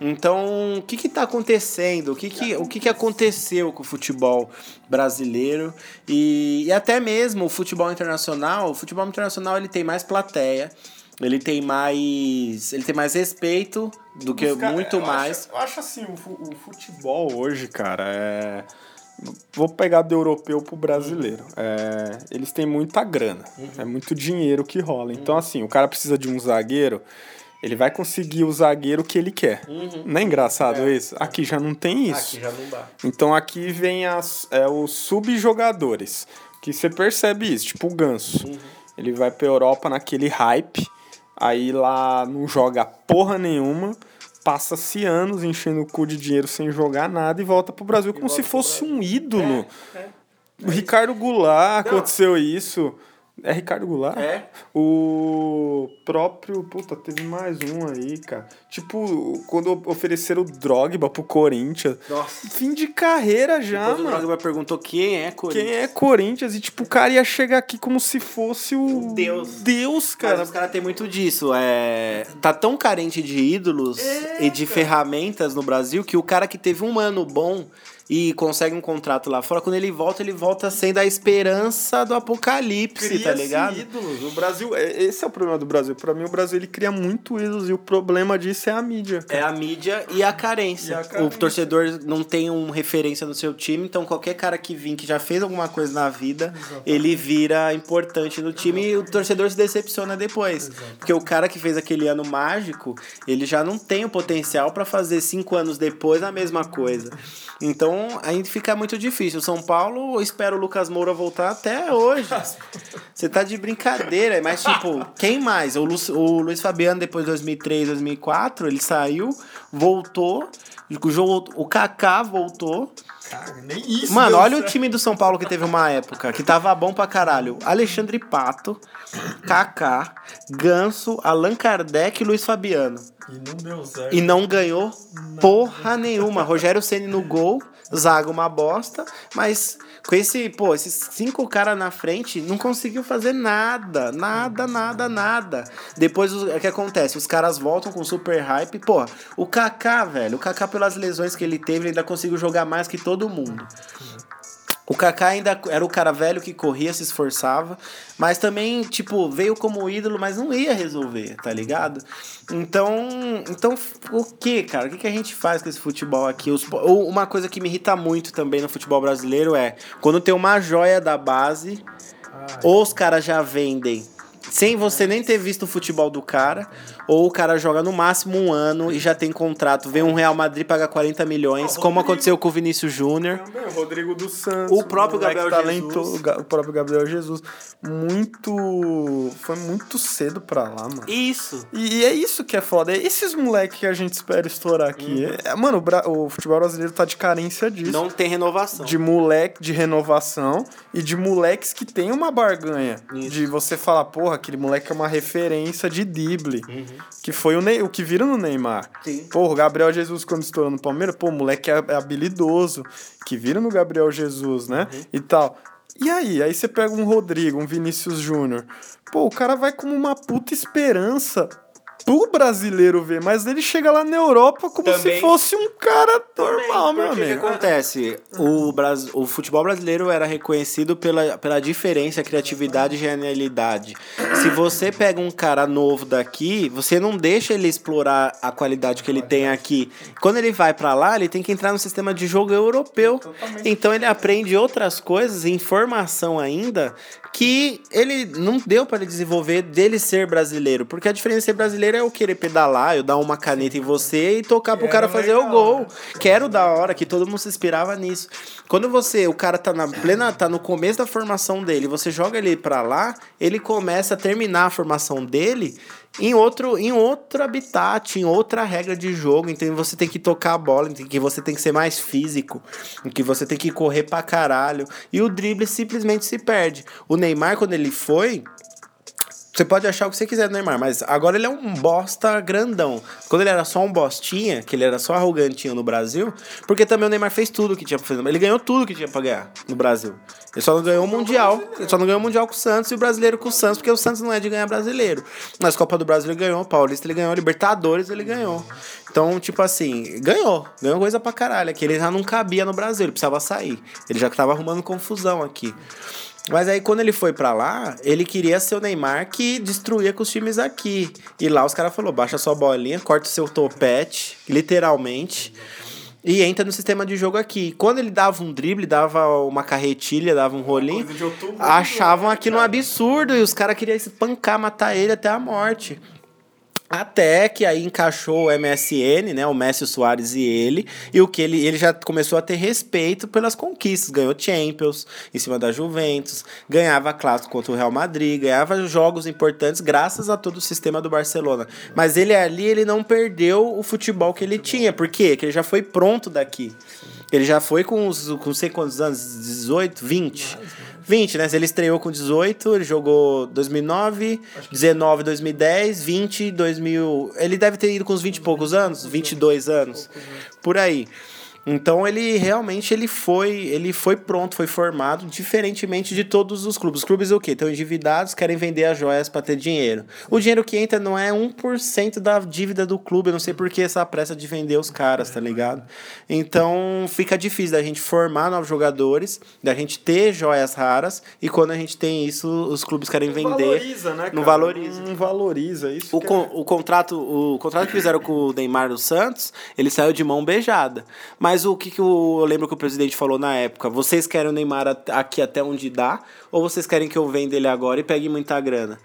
Então, o que que tá acontecendo? O que que, o que que aconteceu com o futebol brasileiro? E, e até mesmo o futebol internacional, o futebol internacional ele tem mais plateia, ele tem mais, ele tem mais respeito do que cara- muito eu mais. Acho, eu acho assim, o, fu- o futebol hoje, cara, é. Vou pegar do europeu pro brasileiro. É, eles têm muita grana. É muito dinheiro que rola. Então, assim, o cara precisa de um zagueiro. Ele vai conseguir o zagueiro que ele quer. Não é engraçado isso? Aqui já não tem isso. já não dá. Então aqui vem as, é, os subjogadores. Que você percebe isso, tipo o Ganso. Ele vai pra Europa naquele hype, aí lá não joga porra nenhuma, passa-se anos enchendo o cu de dinheiro sem jogar nada e volta pro Brasil como se fosse um ídolo. O Ricardo Goulart Não. aconteceu isso. É Ricardo Goulart? É. O próprio. Puta, teve mais um aí, cara. Tipo, quando ofereceram o Drogba pro Corinthians. Nossa. Fim de carreira já, Depois o mano. Drogba perguntou quem é Corinthians. Quem é Corinthians? E, tipo, o cara ia chegar aqui como se fosse o. Deus. Deus, Cara, cara. os caras têm muito disso. É... Tá tão carente de ídolos e de ferramentas no Brasil que o cara que teve um ano bom e consegue um contrato lá fora, quando ele volta, ele volta sendo a esperança do apocalipse, tá ligado? ídolos. O Brasil, é- esse é o problema do Brasil. Pra mim, o Brasil ele cria muito ídolos e o problema disso é a mídia. É a mídia e a carência. E a O carência. torcedor não tem um referência no seu time, então qualquer cara que vir que já fez alguma coisa na vida, ele vira importante no time e o torcedor se decepciona depois. Porque o cara que fez aquele ano mágico, ele já não tem o potencial pra fazer cinco anos depois a mesma coisa. Então aí fica muito difícil. São Paulo espera o Lucas Moura voltar até hoje. Você tá de brincadeira, mas tipo, quem mais? O, Lu, o Luiz Fabiano, depois de 2003, 2004, ele saiu, voltou. O Kaká voltou. Cara, nem isso. Mano, olha o time do São Paulo que teve uma época que tava bom pra caralho. Alexandre Pato, Kaká, Ganso, Allan Kardec e Luiz Fabiano. E não deu certo. E não ganhou porra nenhuma. Rogério Ceni no gol, Zaga uma bosta, mas com esse, pô, esses cinco caras na frente, não conseguiu fazer nada, nada, nada, nada. Depois o o que acontece? Os caras voltam com super hype, pô, o Kaká, velho, o Kaká pelas lesões que ele teve, ele ainda conseguiu jogar mais que todo mundo. O Kaká ainda era o cara velho que corria, se esforçava, mas também, tipo, veio como ídolo, mas não ia resolver, tá ligado? Então, então o que, cara? O que, que a gente faz com esse futebol aqui? Os, uma coisa que me irrita muito também no futebol brasileiro é quando tem uma joia da base, ou os caras já vendem sem você nem ter visto o futebol do cara, ou o cara joga no máximo um ano e já tem contrato. Vem um Real Madrid paga 40 milhões, como aconteceu com o Vinícius Júnior. Rodrigo dos Santos. O próprio Gabriel talentoso, Jesus. o próprio Gabriel Jesus. Muito. Foi muito cedo pra lá, mano. Isso. E, e é isso que é foda. É esses moleques que a gente espera estourar aqui. É- mano, o, Bra- o futebol brasileiro tá de carência disso. Não tem renovação. De moleque de renovação e de moleques que tem uma barganha. Isso. De você falar, porra, aquele moleque é uma referência de drible. Que foi o, Ney, o que viram no Neymar. Sim. Porra, o Gabriel Jesus, quando estourou no Palmeiras, pô, o moleque é, é habilidoso. Que viram no Gabriel Jesus, né? E tal. E aí? Aí você pega um Rodrigo, um Vinícius Júnior. Pô, o cara vai como uma puta esperança pro brasileiro ver, mas ele chega lá na Europa como Também- se fosse um cara normal, meu Porque o que amigo. acontece? O, Bras... o futebol brasileiro era reconhecido pela, pela diferença, criatividade e genialidade. Se você pega um cara novo daqui, você não deixa ele explorar a qualidade que ele tem aqui. Quando ele vai pra lá, ele tem que entrar no sistema de jogo europeu. Então ele aprende outras coisas, informação ainda, que ele não deu para ele desenvolver dele ser brasileiro. Porque a diferença de ser brasileiro é eu querer pedalar, eu dar uma caneta em você e tocar pro cara fazer o gol. Quero da hora, que todo mundo se inspirava nisso. Quando você, o cara tá na plena, tá no começo da formação dele, você joga ele pra lá, ele começa a terminar a formação dele em outro, em outro habitat, em outra regra de jogo. Então você tem que tocar a bola, em que você tem que ser mais físico, em que você tem que correr pra caralho. E o drible simplesmente se perde. O Neymar, quando ele foi, você pode achar o que você quiser do Neymar, mas agora ele é um bosta grandão. Quando ele era só um bostinha, que ele era só arrogantinho no Brasil, porque também o Neymar fez tudo que tinha pra fazer. Ele ganhou tudo que tinha pra ganhar no Brasil. Ele só não ganhou o Mundial. Ele só não ganhou o Mundial com o Santos e o brasileiro com o Santos, porque o Santos não é de ganhar brasileiro. Mas Copa do Brasil ele ganhou, Paulista ele ganhou, Libertadores ele ganhou. Então, tipo assim, ganhou. Ganhou coisa pra caralho. Que ele já não cabia no Brasil, ele precisava sair. Ele já tava arrumando confusão aqui. Mas aí quando ele foi pra lá, ele queria ser o Neymar que destruía com os times aqui. E lá os caras falaram, baixa sua bolinha, corta o seu topete, literalmente, e entra no sistema de jogo aqui. Quando ele dava um drible, dava uma carretilha, dava um rolinho, achavam aquilo um absurdo e os caras queriam espancar, matar ele até a morte. Até que aí encaixou o MSN, né? O Messi, o Soares e ele. E o que ele, ele já começou a ter respeito pelas conquistas. Ganhou Champions em cima da Juventus, ganhava clássico contra o Real Madrid, ganhava jogos importantes graças a todo o sistema do Barcelona. Mas ele ali, ele não perdeu o futebol que ele tinha. Por quê? Porque ele já foi pronto daqui. Ele já foi com os com sei quantos anos, 18, 20. 20, né? Ele estreou com 18, ele jogou 2009, 19, 2010, 20, 2000. Ele deve ter ido com uns 20 e poucos anos, 22 anos. Por aí. Então ele realmente ele foi, ele foi pronto, foi formado, diferentemente de todos os clubes. Os clubes o quê? Estão endividados, querem vender as joias para ter dinheiro. O dinheiro que entra não é 1% da dívida do clube, eu não sei por que essa pressa de vender os caras, tá ligado? Então fica difícil da gente formar novos jogadores, da gente ter joias raras, e quando a gente tem isso, os clubes querem vender. Valoriza, né, Não valoriza. Não valoriza isso. O, é- con- o, contrato, o contrato que fizeram com o Neymar do Santos, ele saiu de mão beijada. Mas o que, que eu lembro que o presidente falou na época? Vocês querem o Neymar aqui até onde dá? Ou vocês querem que eu venda ele agora e pegue muita grana?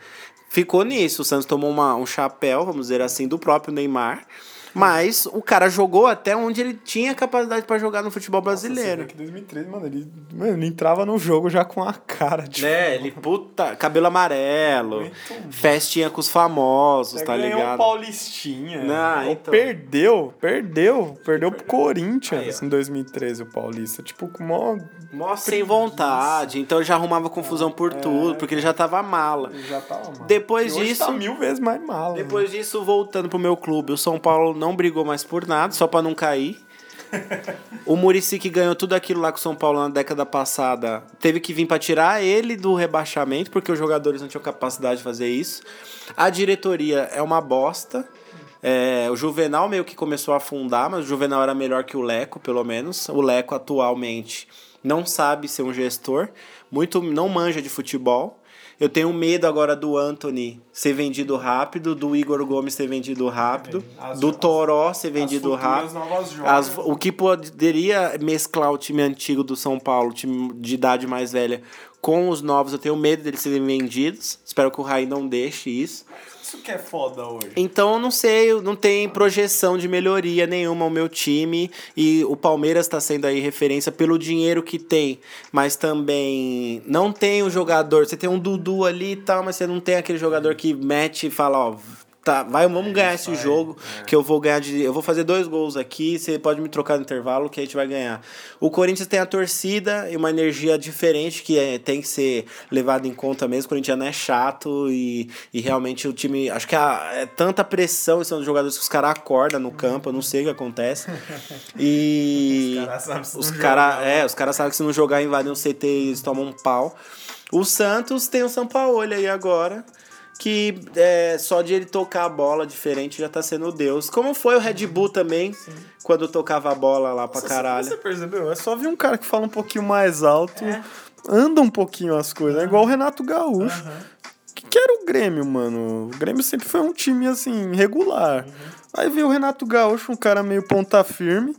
Ficou nisso. O Santos tomou uma, um chapéu, vamos dizer assim, do próprio Neymar. Mas o cara jogou até onde ele tinha capacidade pra jogar no futebol brasileiro. Que 2013, mano, ele, mano, ele entrava no jogo já com a cara de. Né, ele (laughs) puta, cabelo amarelo, festinha com os famosos, tá ganhou ligado? um Paulistinha. Não, então. Perdeu, perdeu. Perdeu pro Corinthians em 2013 o Paulista. Tipo, com mó. Mó sem vontade, então ele já arrumava confusão por tudo, porque ele já tava mala. Já tava mal. Depois E hoje disso- Tá mil vezes mais mal. Depois disso, voltando pro meu clube, o São Paulo não brigou mais por nada, só pra não cair. O Murici que ganhou tudo aquilo lá com o São Paulo na década passada, teve que vir pra tirar ele do rebaixamento, porque os jogadores não tinham capacidade de fazer isso. A diretoria é uma bosta. É, o Juvenal meio que começou a afundar, mas o Juvenal era melhor que o Leco, pelo menos. O Leco atualmente não sabe ser um gestor, muito não manja de futebol. Eu tenho medo agora do Anthony ser vendido rápido, do Igor Gomes ser vendido rápido, As- do Toró ser vendido futuras rápido. As- o que poderia mesclar o time antigo do São Paulo, time de idade mais velha, com os novos, eu tenho medo deles serem vendidos. Espero que o Raí não deixe isso. Isso que é foda hoje. Então, eu não sei, não tem projeção de melhoria nenhuma o meu time. E o Palmeiras está sendo aí referência pelo dinheiro que tem. Mas também não tem o jogador. Você tem um Dudu ali e tal, mas você não tem aquele jogador que mete e fala, ó. Tá, vai, vamos ganhar esse jogo, que eu vou ganhar de. Eu vou fazer dois gols aqui, você pode me trocar no intervalo que a gente vai ganhar. O Corinthians tem a torcida e uma energia diferente que é, tem que ser levada em conta mesmo. O Corinthians é chato e, e realmente o time. Acho que a- é tanta pressão em cima dos jogadores que os caras acordam no campo, eu não sei o que acontece. E. (laughs) Os caras não cara, é, os caras sabem que se não jogar invadem um CT eles tomam um pau. O Santos tem o São Paulo aí agora. Que é, só de ele tocar a bola diferente já tá sendo Deus. Como foi o Red Bull também, quando tocava a bola lá pra caralho. Você percebeu? É só ver um cara que fala um pouquinho mais alto, anda um pouquinho as coisas. É igual o Renato Gaúcho. Que, que era o Grêmio, mano? O Grêmio sempre foi um time, assim, regular. Aí veio o Renato Gaúcho, um cara meio ponta firme.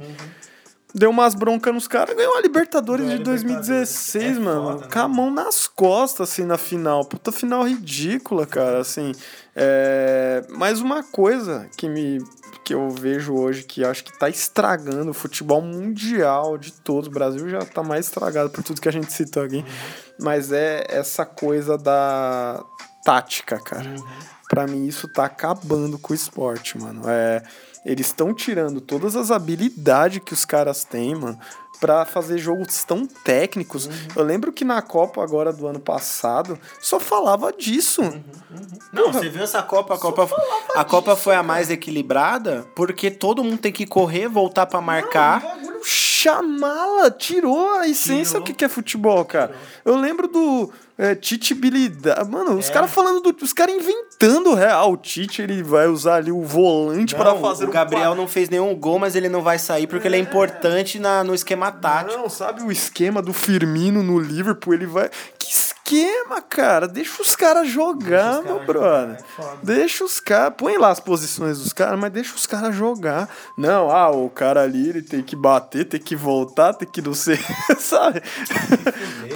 Deu umas broncas nos caras, ganhou a Libertadores Ganhou de a Libertadores. 2016, É mano. foda, né? Com a mão nas costas, assim, na final. Puta final ridícula, cara, assim. É... Mas uma coisa que me que eu vejo hoje que acho que tá estragando o futebol mundial de todos. O Brasil já tá mais estragado por tudo que a gente citou aqui. Mas é essa coisa da tática, cara. Pra mim, isso tá acabando com o esporte, mano. É, eles estão tirando todas as habilidades que os caras têm, mano, pra fazer jogos tão técnicos. Eu lembro que na Copa agora do ano passado só falava disso. Não, você viu essa Copa? A Copa, a Copa foi a mais equilibrada porque todo mundo tem que correr, voltar pra marcar. Chamala, tirou a essência do que é futebol, cara. Eu lembro do é, Tite habilidade. Mano, os caras falando do. Os caras inventando o real. O Tite ele vai usar ali o volante para fazer o um Gabriel pa- não fez nenhum gol, mas ele não vai sair porque ele é importante na, no esquema tático. Não, sabe o esquema do Firmino no Liverpool? Ele vai. Que esquema, cara? Deixa os caras jogar, meu brother. Deixa os caras. Põe lá as posições dos caras, mas deixa os caras jogar. Não, ah, o cara ali ele tem que bater, tem que voltar, tem que não ser. (laughs) sabe?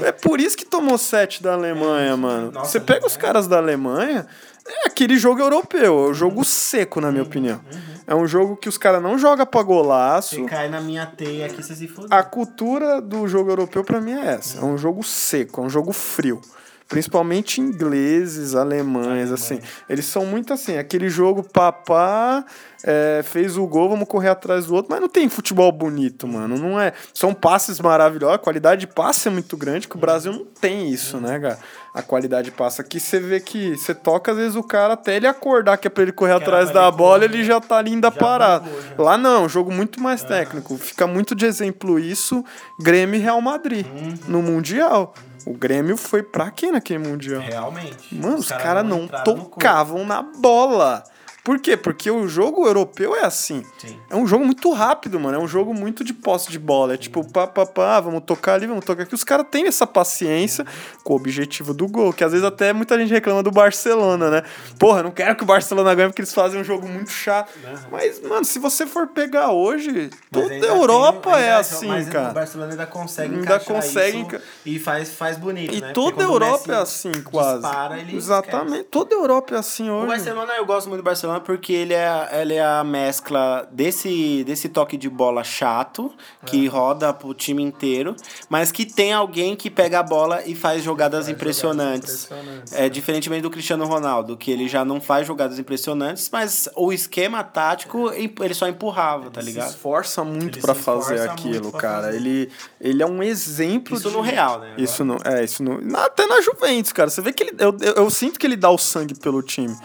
é por isso que tomou sete da Alemanha, mano. Nossa, Você pega os caras da Alemanha. É aquele jogo europeu, é um jogo seco, na minha opinião. É um jogo que os caras não jogam pra golaço. Você cai na minha teia aqui, você se fudeu. A cultura do jogo europeu pra mim é essa. É um jogo seco, é um jogo frio. Principalmente ingleses, alemães, assim. Eles são muito assim, aquele jogo papá, é, fez o gol, vamos correr atrás do outro, mas não tem futebol bonito, mano. Não é. São passes maravilhosos, a qualidade de passe é muito grande, que o Brasil não tem isso, né, cara? A qualidade de passe aqui, você vê que você toca, às vezes o cara, até ele acordar que é pra ele correr atrás da bola, correr, ele já tá ali ainda parado. Lá não, jogo muito mais técnico. Fica muito de exemplo isso, Grêmio e Real Madrid no Mundial. O Grêmio foi pra quem naquele Mundial? Realmente. Mano, os caras caras não entraram no corpo. tocavam na bola. Por quê? Porque o jogo europeu é assim. Sim. É um jogo muito rápido, mano. É um jogo muito de posse de bola. É tipo, pá, pá, pá, vamos tocar ali, vamos tocar aqui. Os caras têm essa paciência com o objetivo do gol. Que às vezes até muita gente reclama do Barcelona, né? Porra, não quero que o Barcelona ganhe porque eles fazem um jogo muito chato. Mas, mano, se você for pegar hoje, toda a Europa é assim, mas O cara. Barcelona ainda consegue Ainda consegue enca- e faz, faz bonito, E né? toda a o Europa é assim, quase. dispara, Exatamente. Toda a Europa é assim O hoje. Barcelona, eu gosto muito do Barcelona porque ele é, ele é a mescla desse, desse toque de bola chato, que roda pro time inteiro, mas que tem alguém que pega a bola e faz jogadas impressionantes. impressionantes, É diferentemente do Cristiano Ronaldo, que ele já não faz jogadas impressionantes, mas o esquema tático ele só empurrava, tá se ligado? esforça muito Ele pra se fazer esforça aquilo, muito pra cara. fazer. Ele, ele é um exemplo Isso de... no real, né? Isso não, é, isso não. Até na Juventus, cara. Você vê que ele. Eu, eu, eu sinto que ele dá o sangue pelo time.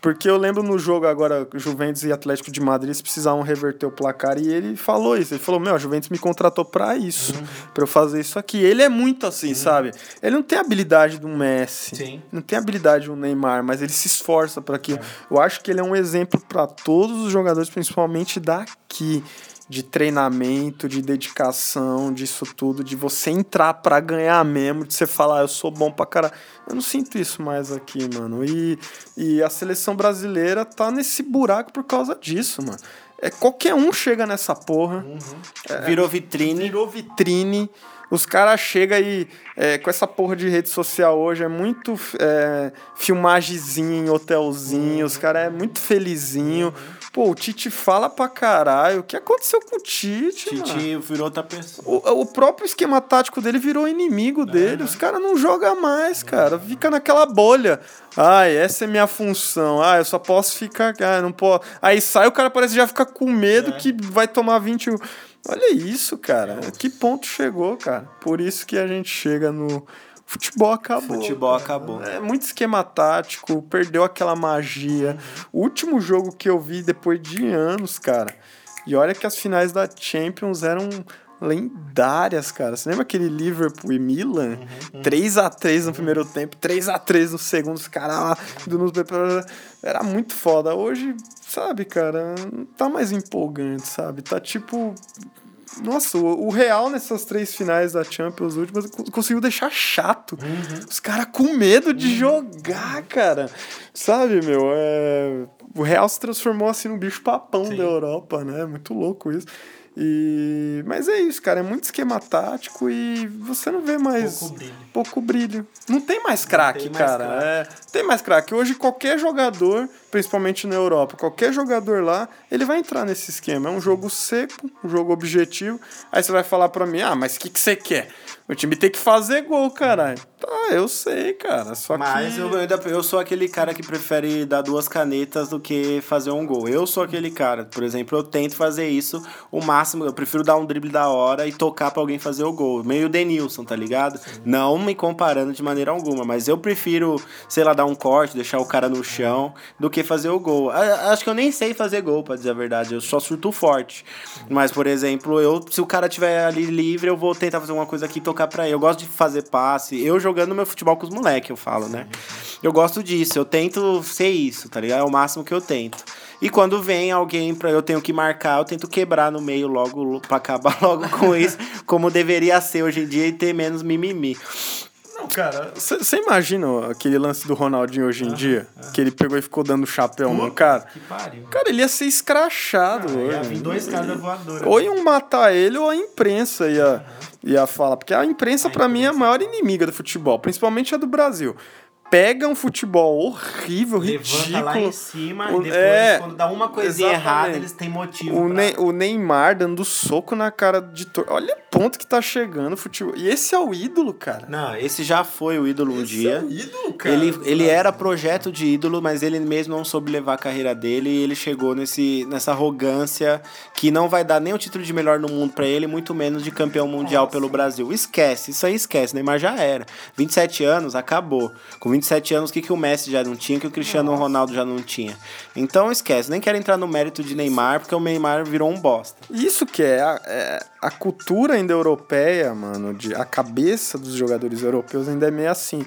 Porque eu lembro no jogo agora, Juventus e Atlético de Madrid, eles precisavam reverter o placar e ele falou isso. Ele falou: Meu, a Juventus me contratou pra isso, pra eu fazer isso aqui. Ele é muito assim, sabe? Ele não tem a habilidade do Messi, Sim. não tem a habilidade do Neymar, mas ele se esforça pra aquilo. Eu acho que ele é um exemplo pra todos os jogadores, principalmente daqui de treinamento, de dedicação, disso tudo, de você entrar pra ganhar mesmo, de você falar, "Ah, eu sou bom pra caralho. Eu não sinto isso mais aqui, mano. E, e a seleção brasileira tá nesse buraco por causa disso, mano. É, qualquer um chega nessa porra, Virou vitrine. virou vitrine. Os caras chegam aí é, com essa porra de rede social hoje, é muito é, filmagemzinho hotelzinho, os caras é muito felizinho. Pô, o Tite fala pra caralho. O que aconteceu com o Tite, mano? Titi virou outra pessoa. O, o próprio esquema tático dele virou inimigo dele. Os caras não jogam mais, cara. Fica naquela bolha. Ai, essa é minha função. Ah, eu só posso ficar. Ah, não posso. Aí sai, o cara parece já ficar com medo que vai tomar 20. Olha isso, cara. Que ponto chegou, cara. Por isso que a gente chega no. Futebol acabou. Futebol acabou. É muito esquema tático, perdeu aquela magia. O último jogo que eu vi depois de anos, cara. E olha que as finais da Champions eram lendárias, cara. Você lembra aquele Liverpool e Milan? 3x3 no primeiro tempo, 3x3 no segundo, os caras lá do nos Era muito foda. Hoje, sabe, cara, não tá mais empolgante, sabe? Tá tipo. Nossa, o, o Real nessas três finais da Champions últimas co- conseguiu deixar chato. Os caras com medo de jogar, cara. Sabe, meu? É... O Real se transformou assim num bicho papão da Europa, né? Muito louco isso. E... Mas é isso, cara. É muito esquema tático e você não vê mais. Pouco brilho. Pouco brilho. Não tem mais craque, cara. craque. É, tem mais craque. Hoje, qualquer jogador, principalmente na Europa, qualquer jogador lá, ele vai entrar nesse esquema. É um jogo seco, um jogo objetivo. Aí você vai falar pra mim, ah, mas o que, que você quer? O time tem que fazer gol, caralho. Tá, eu sei, cara. Só Mas que. eu, eu sou aquele cara que prefere dar duas canetas do que fazer um gol. Eu sou aquele cara. Por exemplo, eu tento fazer isso o máximo. Eu prefiro dar um drible da hora e tocar pra alguém fazer o gol. Meio Denilson, tá ligado? Não me comparando de maneira alguma, mas eu prefiro, sei lá, dar um corte, deixar o cara no chão, do que fazer o gol. Acho que eu nem sei fazer gol, pra dizer a verdade. Eu só surto forte. Mas, por exemplo, eu, se o cara tiver ali livre, eu vou tentar fazer uma coisa aqui e tocar pra ele. Eu gosto de fazer passe. Eu jogando meu futebol com os moleques, eu falo, né? Eu gosto disso. Eu tento ser isso, tá ligado? É o máximo que eu tento. E quando vem alguém pra eu tenho que marcar, eu tento quebrar no meio logo pra acabar (laughs) logo com isso, como deveria ser hoje em dia e ter menos mimimi. Não, cara. Você imagina aquele lance do Ronaldinho hoje em dia? Que ele pegou e ficou dando chapéu no cara? Que pariu. Cara, ele ia ser escrachado Ia hoje. vir dois caras da voadora. Ou iam matar ele ou a imprensa ia, ia falar. Porque a imprensa, pra mim, é a maior inimiga do futebol, principalmente a do Brasil. Pega um futebol horrível, Levanta lá em ridículo. cima O- e depois, é, quando dá uma coisinha exatamente. errada, eles têm motivo. O, pra- Ney- o Neymar dando soco na cara de tor... Olha o ponto que tá chegando o futebol. E esse é o ídolo, cara. Não, esse já foi o ídolo um dia. é o ídolo, cara. Ele, ele era projeto de ídolo, mas ele mesmo não soube levar a carreira dele e ele chegou nesse, nessa arrogância que não vai dar nem o título de melhor no mundo pra ele, muito menos de campeão mundial pelo Brasil. Esquece, isso aí esquece. Neymar já era. 27 anos, acabou. Com 27 anos, o que, que o Messi já não tinha, que o Cristiano Ronaldo já não tinha. Então esquece, nem quero entrar no mérito de Neymar, porque o Neymar virou um bosta. Isso que é a, é a cultura ainda europeia, mano, de, a cabeça dos jogadores europeus ainda é meio assim.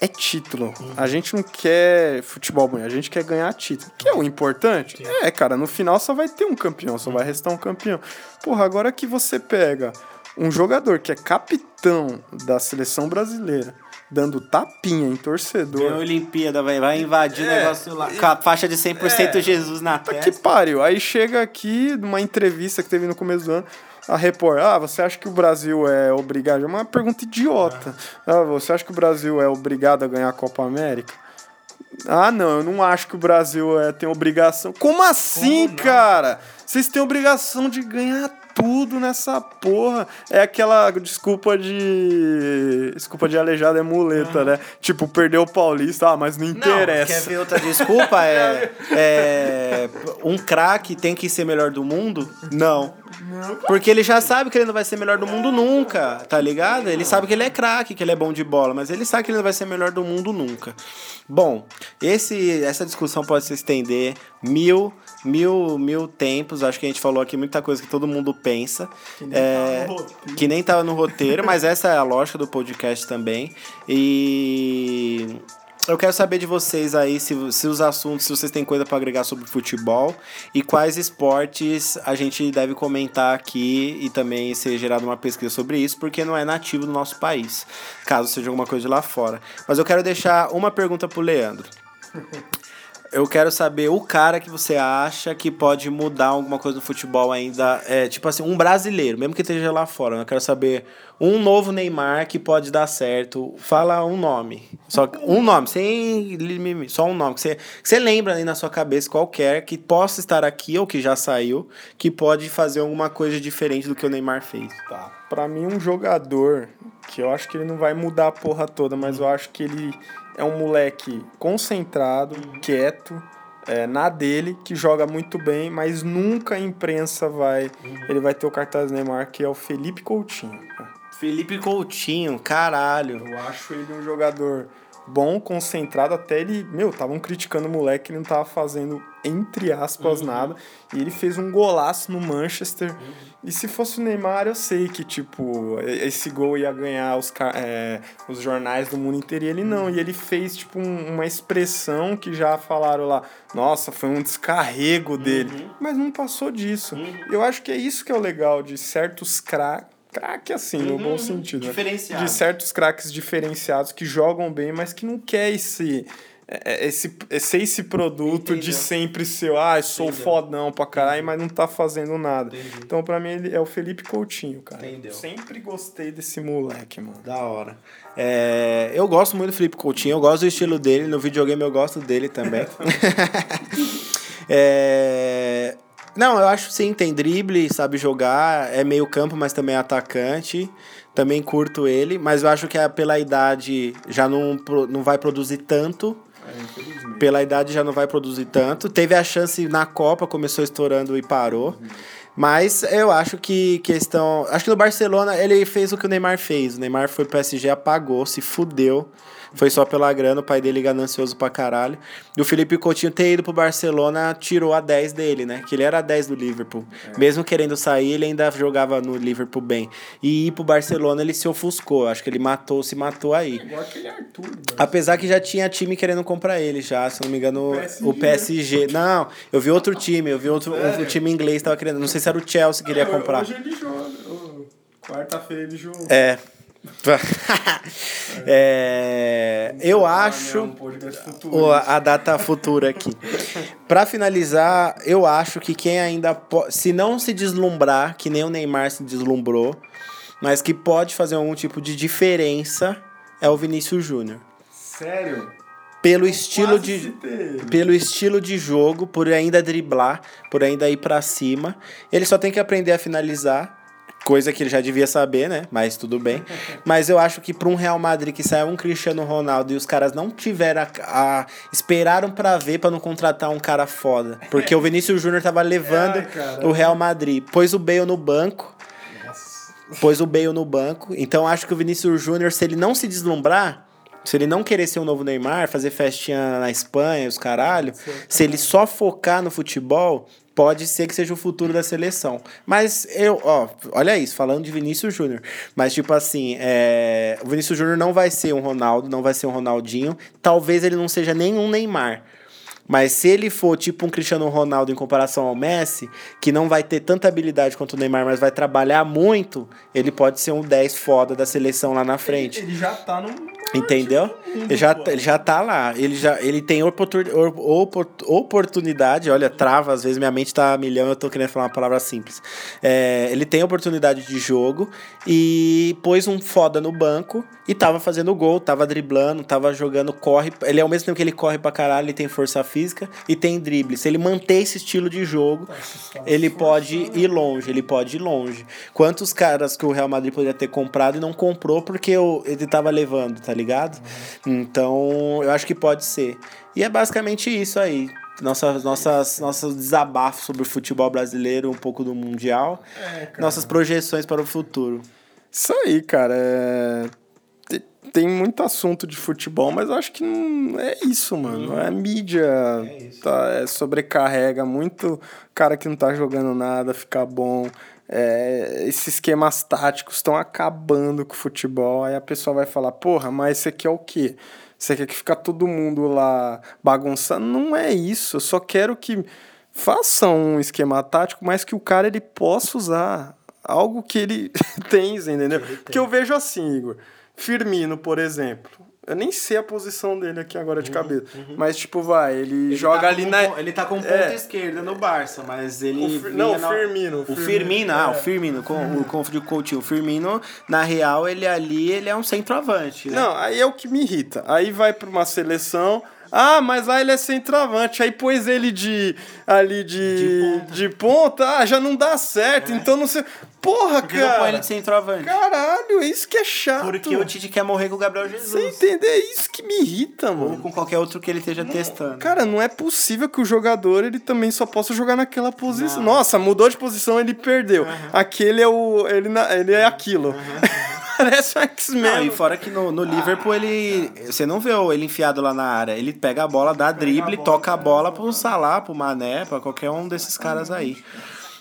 É título. A gente não quer futebol bonito, a gente quer ganhar título. Que é o importante? É, cara, no final só vai ter um campeão, só vai restar um campeão. Porra, agora que você pega um jogador que é capitão da seleção brasileira, dando tapinha em Ganhou a torcedor. Olimpíada, vai, vai invadir o É, negócio lá. Com a faixa de 100% Jesus na Tá testa. que pariu. Aí chega aqui, numa entrevista que teve no começo do ano, a repórter, ah, você acha que o Brasil é obrigado? É uma pergunta idiota. Ah, você acha que o Brasil é obrigado a ganhar a Copa América? Ah, não, eu não acho que o Brasil é, tem obrigação. Como assim, cara? Vocês têm obrigação de ganhar tudo nessa porra. É aquela desculpa de. Desculpa de aleijado é muleta, né? Tipo, perdeu o Paulista, ah, mas não Não, interessa. quer ver outra desculpa? É, (laughs) é, um craque tem que ser melhor do mundo? Não. Porque ele já sabe que ele não vai ser melhor do mundo nunca, tá ligado? Ele sabe que ele é craque, que ele é bom de bola, mas ele sabe que ele não vai ser melhor do mundo nunca. Bom, esse, essa discussão pode se estender mil, mil, mil tempos. Acho que a gente falou aqui muita coisa que todo mundo pensa. É, que nem tava no roteiro, mas essa é a lógica do podcast também. E eu quero saber de vocês aí se, se os assuntos, se vocês têm coisa para agregar sobre futebol e quais esportes a gente deve comentar aqui e também ser gerado uma pesquisa sobre isso, porque não é nativo do nosso país, caso seja alguma coisa de lá fora. Mas eu quero deixar uma pergunta pro Leandro. (laughs) Eu quero saber o cara que você acha que pode mudar alguma coisa no futebol ainda. É, tipo assim, um brasileiro, mesmo que esteja lá fora. Eu quero saber um novo Neymar que pode dar certo. Fala um nome. Só um nome, sem limite. Só um nome. Que você, que você lembra aí na sua cabeça qualquer que possa estar aqui ou que já saiu, que pode fazer alguma coisa diferente do que o Neymar fez. Tá. Pra mim, um jogador que eu acho que ele não vai mudar a porra toda, mas eu acho que ele é um moleque concentrado, quieto, é, na dele, que joga muito bem, mas nunca a imprensa vai. Ele vai ter o cartaz Neymar, que é o Felipe Coutinho. cara. Felipe Coutinho, caralho. Eu acho ele um jogador bom, concentrado, até ele. Meu, estavam criticando o moleque, ele não tava fazendo entre aspas, nada. E ele fez um golaço no Manchester. E se fosse o Neymar, eu sei que, tipo, esse gol ia ganhar os, é, os jornais do mundo inteiro. E ele não. E ele fez, tipo, um- uma expressão que já falaram lá. Nossa, foi um descarrego dele. Mas não passou disso. Eu acho que é isso que é o legal de certos craques. Craque assim, no bom sentido. né? De certos craques diferenciados que jogam bem, mas que não quer esse. É, Esse, ser esse produto de Entendeu. sempre ser, ah, eu sou Entendeu. fodão pra caralho, mas não tá fazendo nada. Então, pra mim, ele é o Felipe Coutinho, cara. Entendeu. Sempre gostei desse moleque, mano. Da hora. É, eu gosto muito do Felipe Coutinho, eu gosto do estilo dele, no videogame eu gosto dele também. (laughs) É, não, eu acho sim, tem drible, sabe jogar, é meio campo, mas também é atacante. Também curto ele, mas eu acho que é pela idade já não, não vai produzir tanto. Pela idade já não vai produzir tanto. Teve a chance na Copa, começou estourando e parou. Mas eu acho que questão. Acho que no Barcelona ele fez o que o Neymar fez. O Neymar foi pro PSG, apagou, se fudeu. Foi só pela grana, o pai dele ganancioso pra caralho. E o Felipe Coutinho ter ido pro Barcelona tirou a 10 dele, né? Que ele era a 10 do Liverpool. Mesmo querendo sair, ele ainda jogava no Liverpool bem. E ir pro Barcelona ele se ofuscou. Acho que ele matou, se matou aí. Igual aquele Arthur, mano. Apesar que já tinha time querendo comprar ele já, se não me engano, PSG. o PSG. Não, eu vi outro time, eu vi outro um time inglês tava querendo. Não sei se era o Chelsea que queria comprar. Hoje ele joga. ô, Quarta-feira ele jogou. (laughs) É. é. Eu acho. Futuro. o- a data futura aqui. Pra finalizar, eu acho que quem ainda pode. Se não se deslumbrar, que nem o Neymar se deslumbrou, mas que pode fazer algum tipo de diferença, é o Vinícius Júnior. Sério? Pelo estilo de. pelo estilo de jogo, por ainda driblar, por ainda ir pra cima. Ele só tem que aprender a finalizar, coisa que ele já devia saber, né? Mas tudo bem. (laughs) Mas eu acho que para um Real Madrid que saiu um Cristiano Ronaldo e os caras não tiveram a, a- esperaram pra ver pra não contratar um cara foda, porque o (laughs) Vinícius Júnior tava levando Ai, o Real Madrid, pôs o Bale no banco. Pôs o Bale no banco. Então acho que o Vinícius Júnior, se ele não se deslumbrar, se ele não querer ser o novo Neymar, fazer festinha na Espanha, os caralho, se ele só focar no futebol, pode ser que seja o futuro da seleção. Mas eu, ó, olha isso, falando de Vinícius Júnior. Mas, tipo assim, é, o Vinícius Júnior não vai ser um Ronaldo, não vai ser um Ronaldinho. Talvez ele não seja nenhum Neymar. Mas se ele for tipo um Cristiano Ronaldo em comparação ao Messi, que não vai ter tanta habilidade quanto o Neymar, mas vai trabalhar muito, ele pode ser um 10 foda da seleção lá na frente. Ele já tá no. Entendeu? Ele já, ele já tá lá. Ele, já, ele tem oportun, or- opor- oportunidade. Olha, trava, às vezes minha mente tá a milhão eu tô querendo falar uma palavra simples. É, ele tem oportunidade de jogo e pôs um foda no banco e tava fazendo gol, tava driblando, tava jogando, corre. Ele é ao mesmo tempo que ele corre pra caralho, ele tem força física e tem drible. Se ele manter esse estilo de jogo, ele pode ir longe, ele pode ir longe. Quantos caras que o Real Madrid poderia ter comprado e não comprou porque ele tava levando, tá ligado? Então, eu acho que pode ser. E é basicamente isso aí. Nossas, nossas, nossos desabafos sobre o futebol brasileiro, um pouco do Mundial. nossas projeções para o futuro. Isso aí, cara. é- te- Tem muito assunto de futebol, mas eu acho que não é isso, mano. É mídia. Tá, é, sobrecarrega muito cara que não tá jogando nada, fica bom. É, esses esquemas táticos estão acabando com o futebol. Aí a pessoa vai falar, porra, mas isso aqui é o quê? Você quer que fica todo mundo lá bagunçando? Não é isso. Eu só quero que façam um esquema tático, mas que o cara ele possa usar algo que ele (laughs) tem, entendeu? Porque eu vejo assim, Igor. Firmino, por exemplo. Eu nem sei a posição dele aqui agora de cabeça. Mas, tipo, vai, ele, joga ali na. Ele tá com ponta É. esquerda no Barça, mas ele. O Fir- não, o Firmino, o Firmino, Firmino, ah, é. o Firmino, com, o confundi com o Coutinho. O Firmino, na real, ele ali, ele é um centroavante, né? Não, aí é o que me irrita. Aí vai pra uma seleção. Ah, mas lá ele é centroavante. Aí pôs ele de. ali de. de ponta. Ah, já não dá certo. Então não sei. Porra, Porque não põe ele cara. de centroavante. Caralho, isso que é chato. Porque o Tite quer morrer com o Gabriel Você Jesus. entender é isso que me irrita, Ou mano. com qualquer outro que ele esteja testando. Cara, não é possível que o jogador ele também só possa jogar naquela posição. Nossa, mudou de posição, ele perdeu. Aquele é o. Ele, na- ele é aquilo. Parece um Não, X-Men. e fora que no, no Liverpool ele. Você não vê ele enfiado lá na área. Ele pega a bola, dá drible, toca a bola pro Salah, pro Mané, pra qualquer um desses caras aí.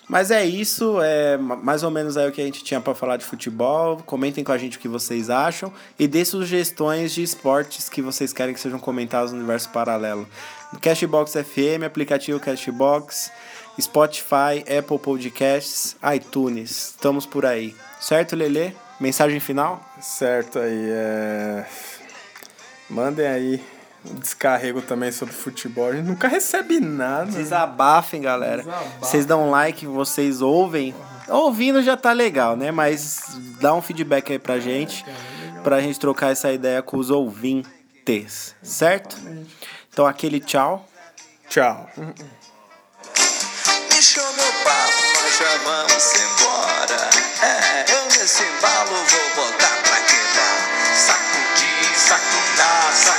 Mas é isso, é ma- mais ou menos aí o que a gente tinha pra falar de futebol. Comentem com a gente o que vocês acham e dê sugestões de esportes que vocês querem que sejam comentados no universo paralelo. No Cashbox FM, aplicativo Cashbox, Spotify, Apple Podcasts, iTunes. Estamos por aí. Certo, Lelê? Mensagem final? Certo aí, é... Mandem aí um descarrego também sobre futebol. A gente nunca recebe nada. Vocês abafem, galera. Vocês dão like, vocês ouvem. Ouvindo já tá legal, né? Mas dá um feedback aí pra gente. Pra gente trocar essa ideia com os ouvintes. Certo? Então aquele tchau. Tchau vamos embora. É, eu nesse embalo vou botar pra quebrar. Sacudir, sacudar, sacudar.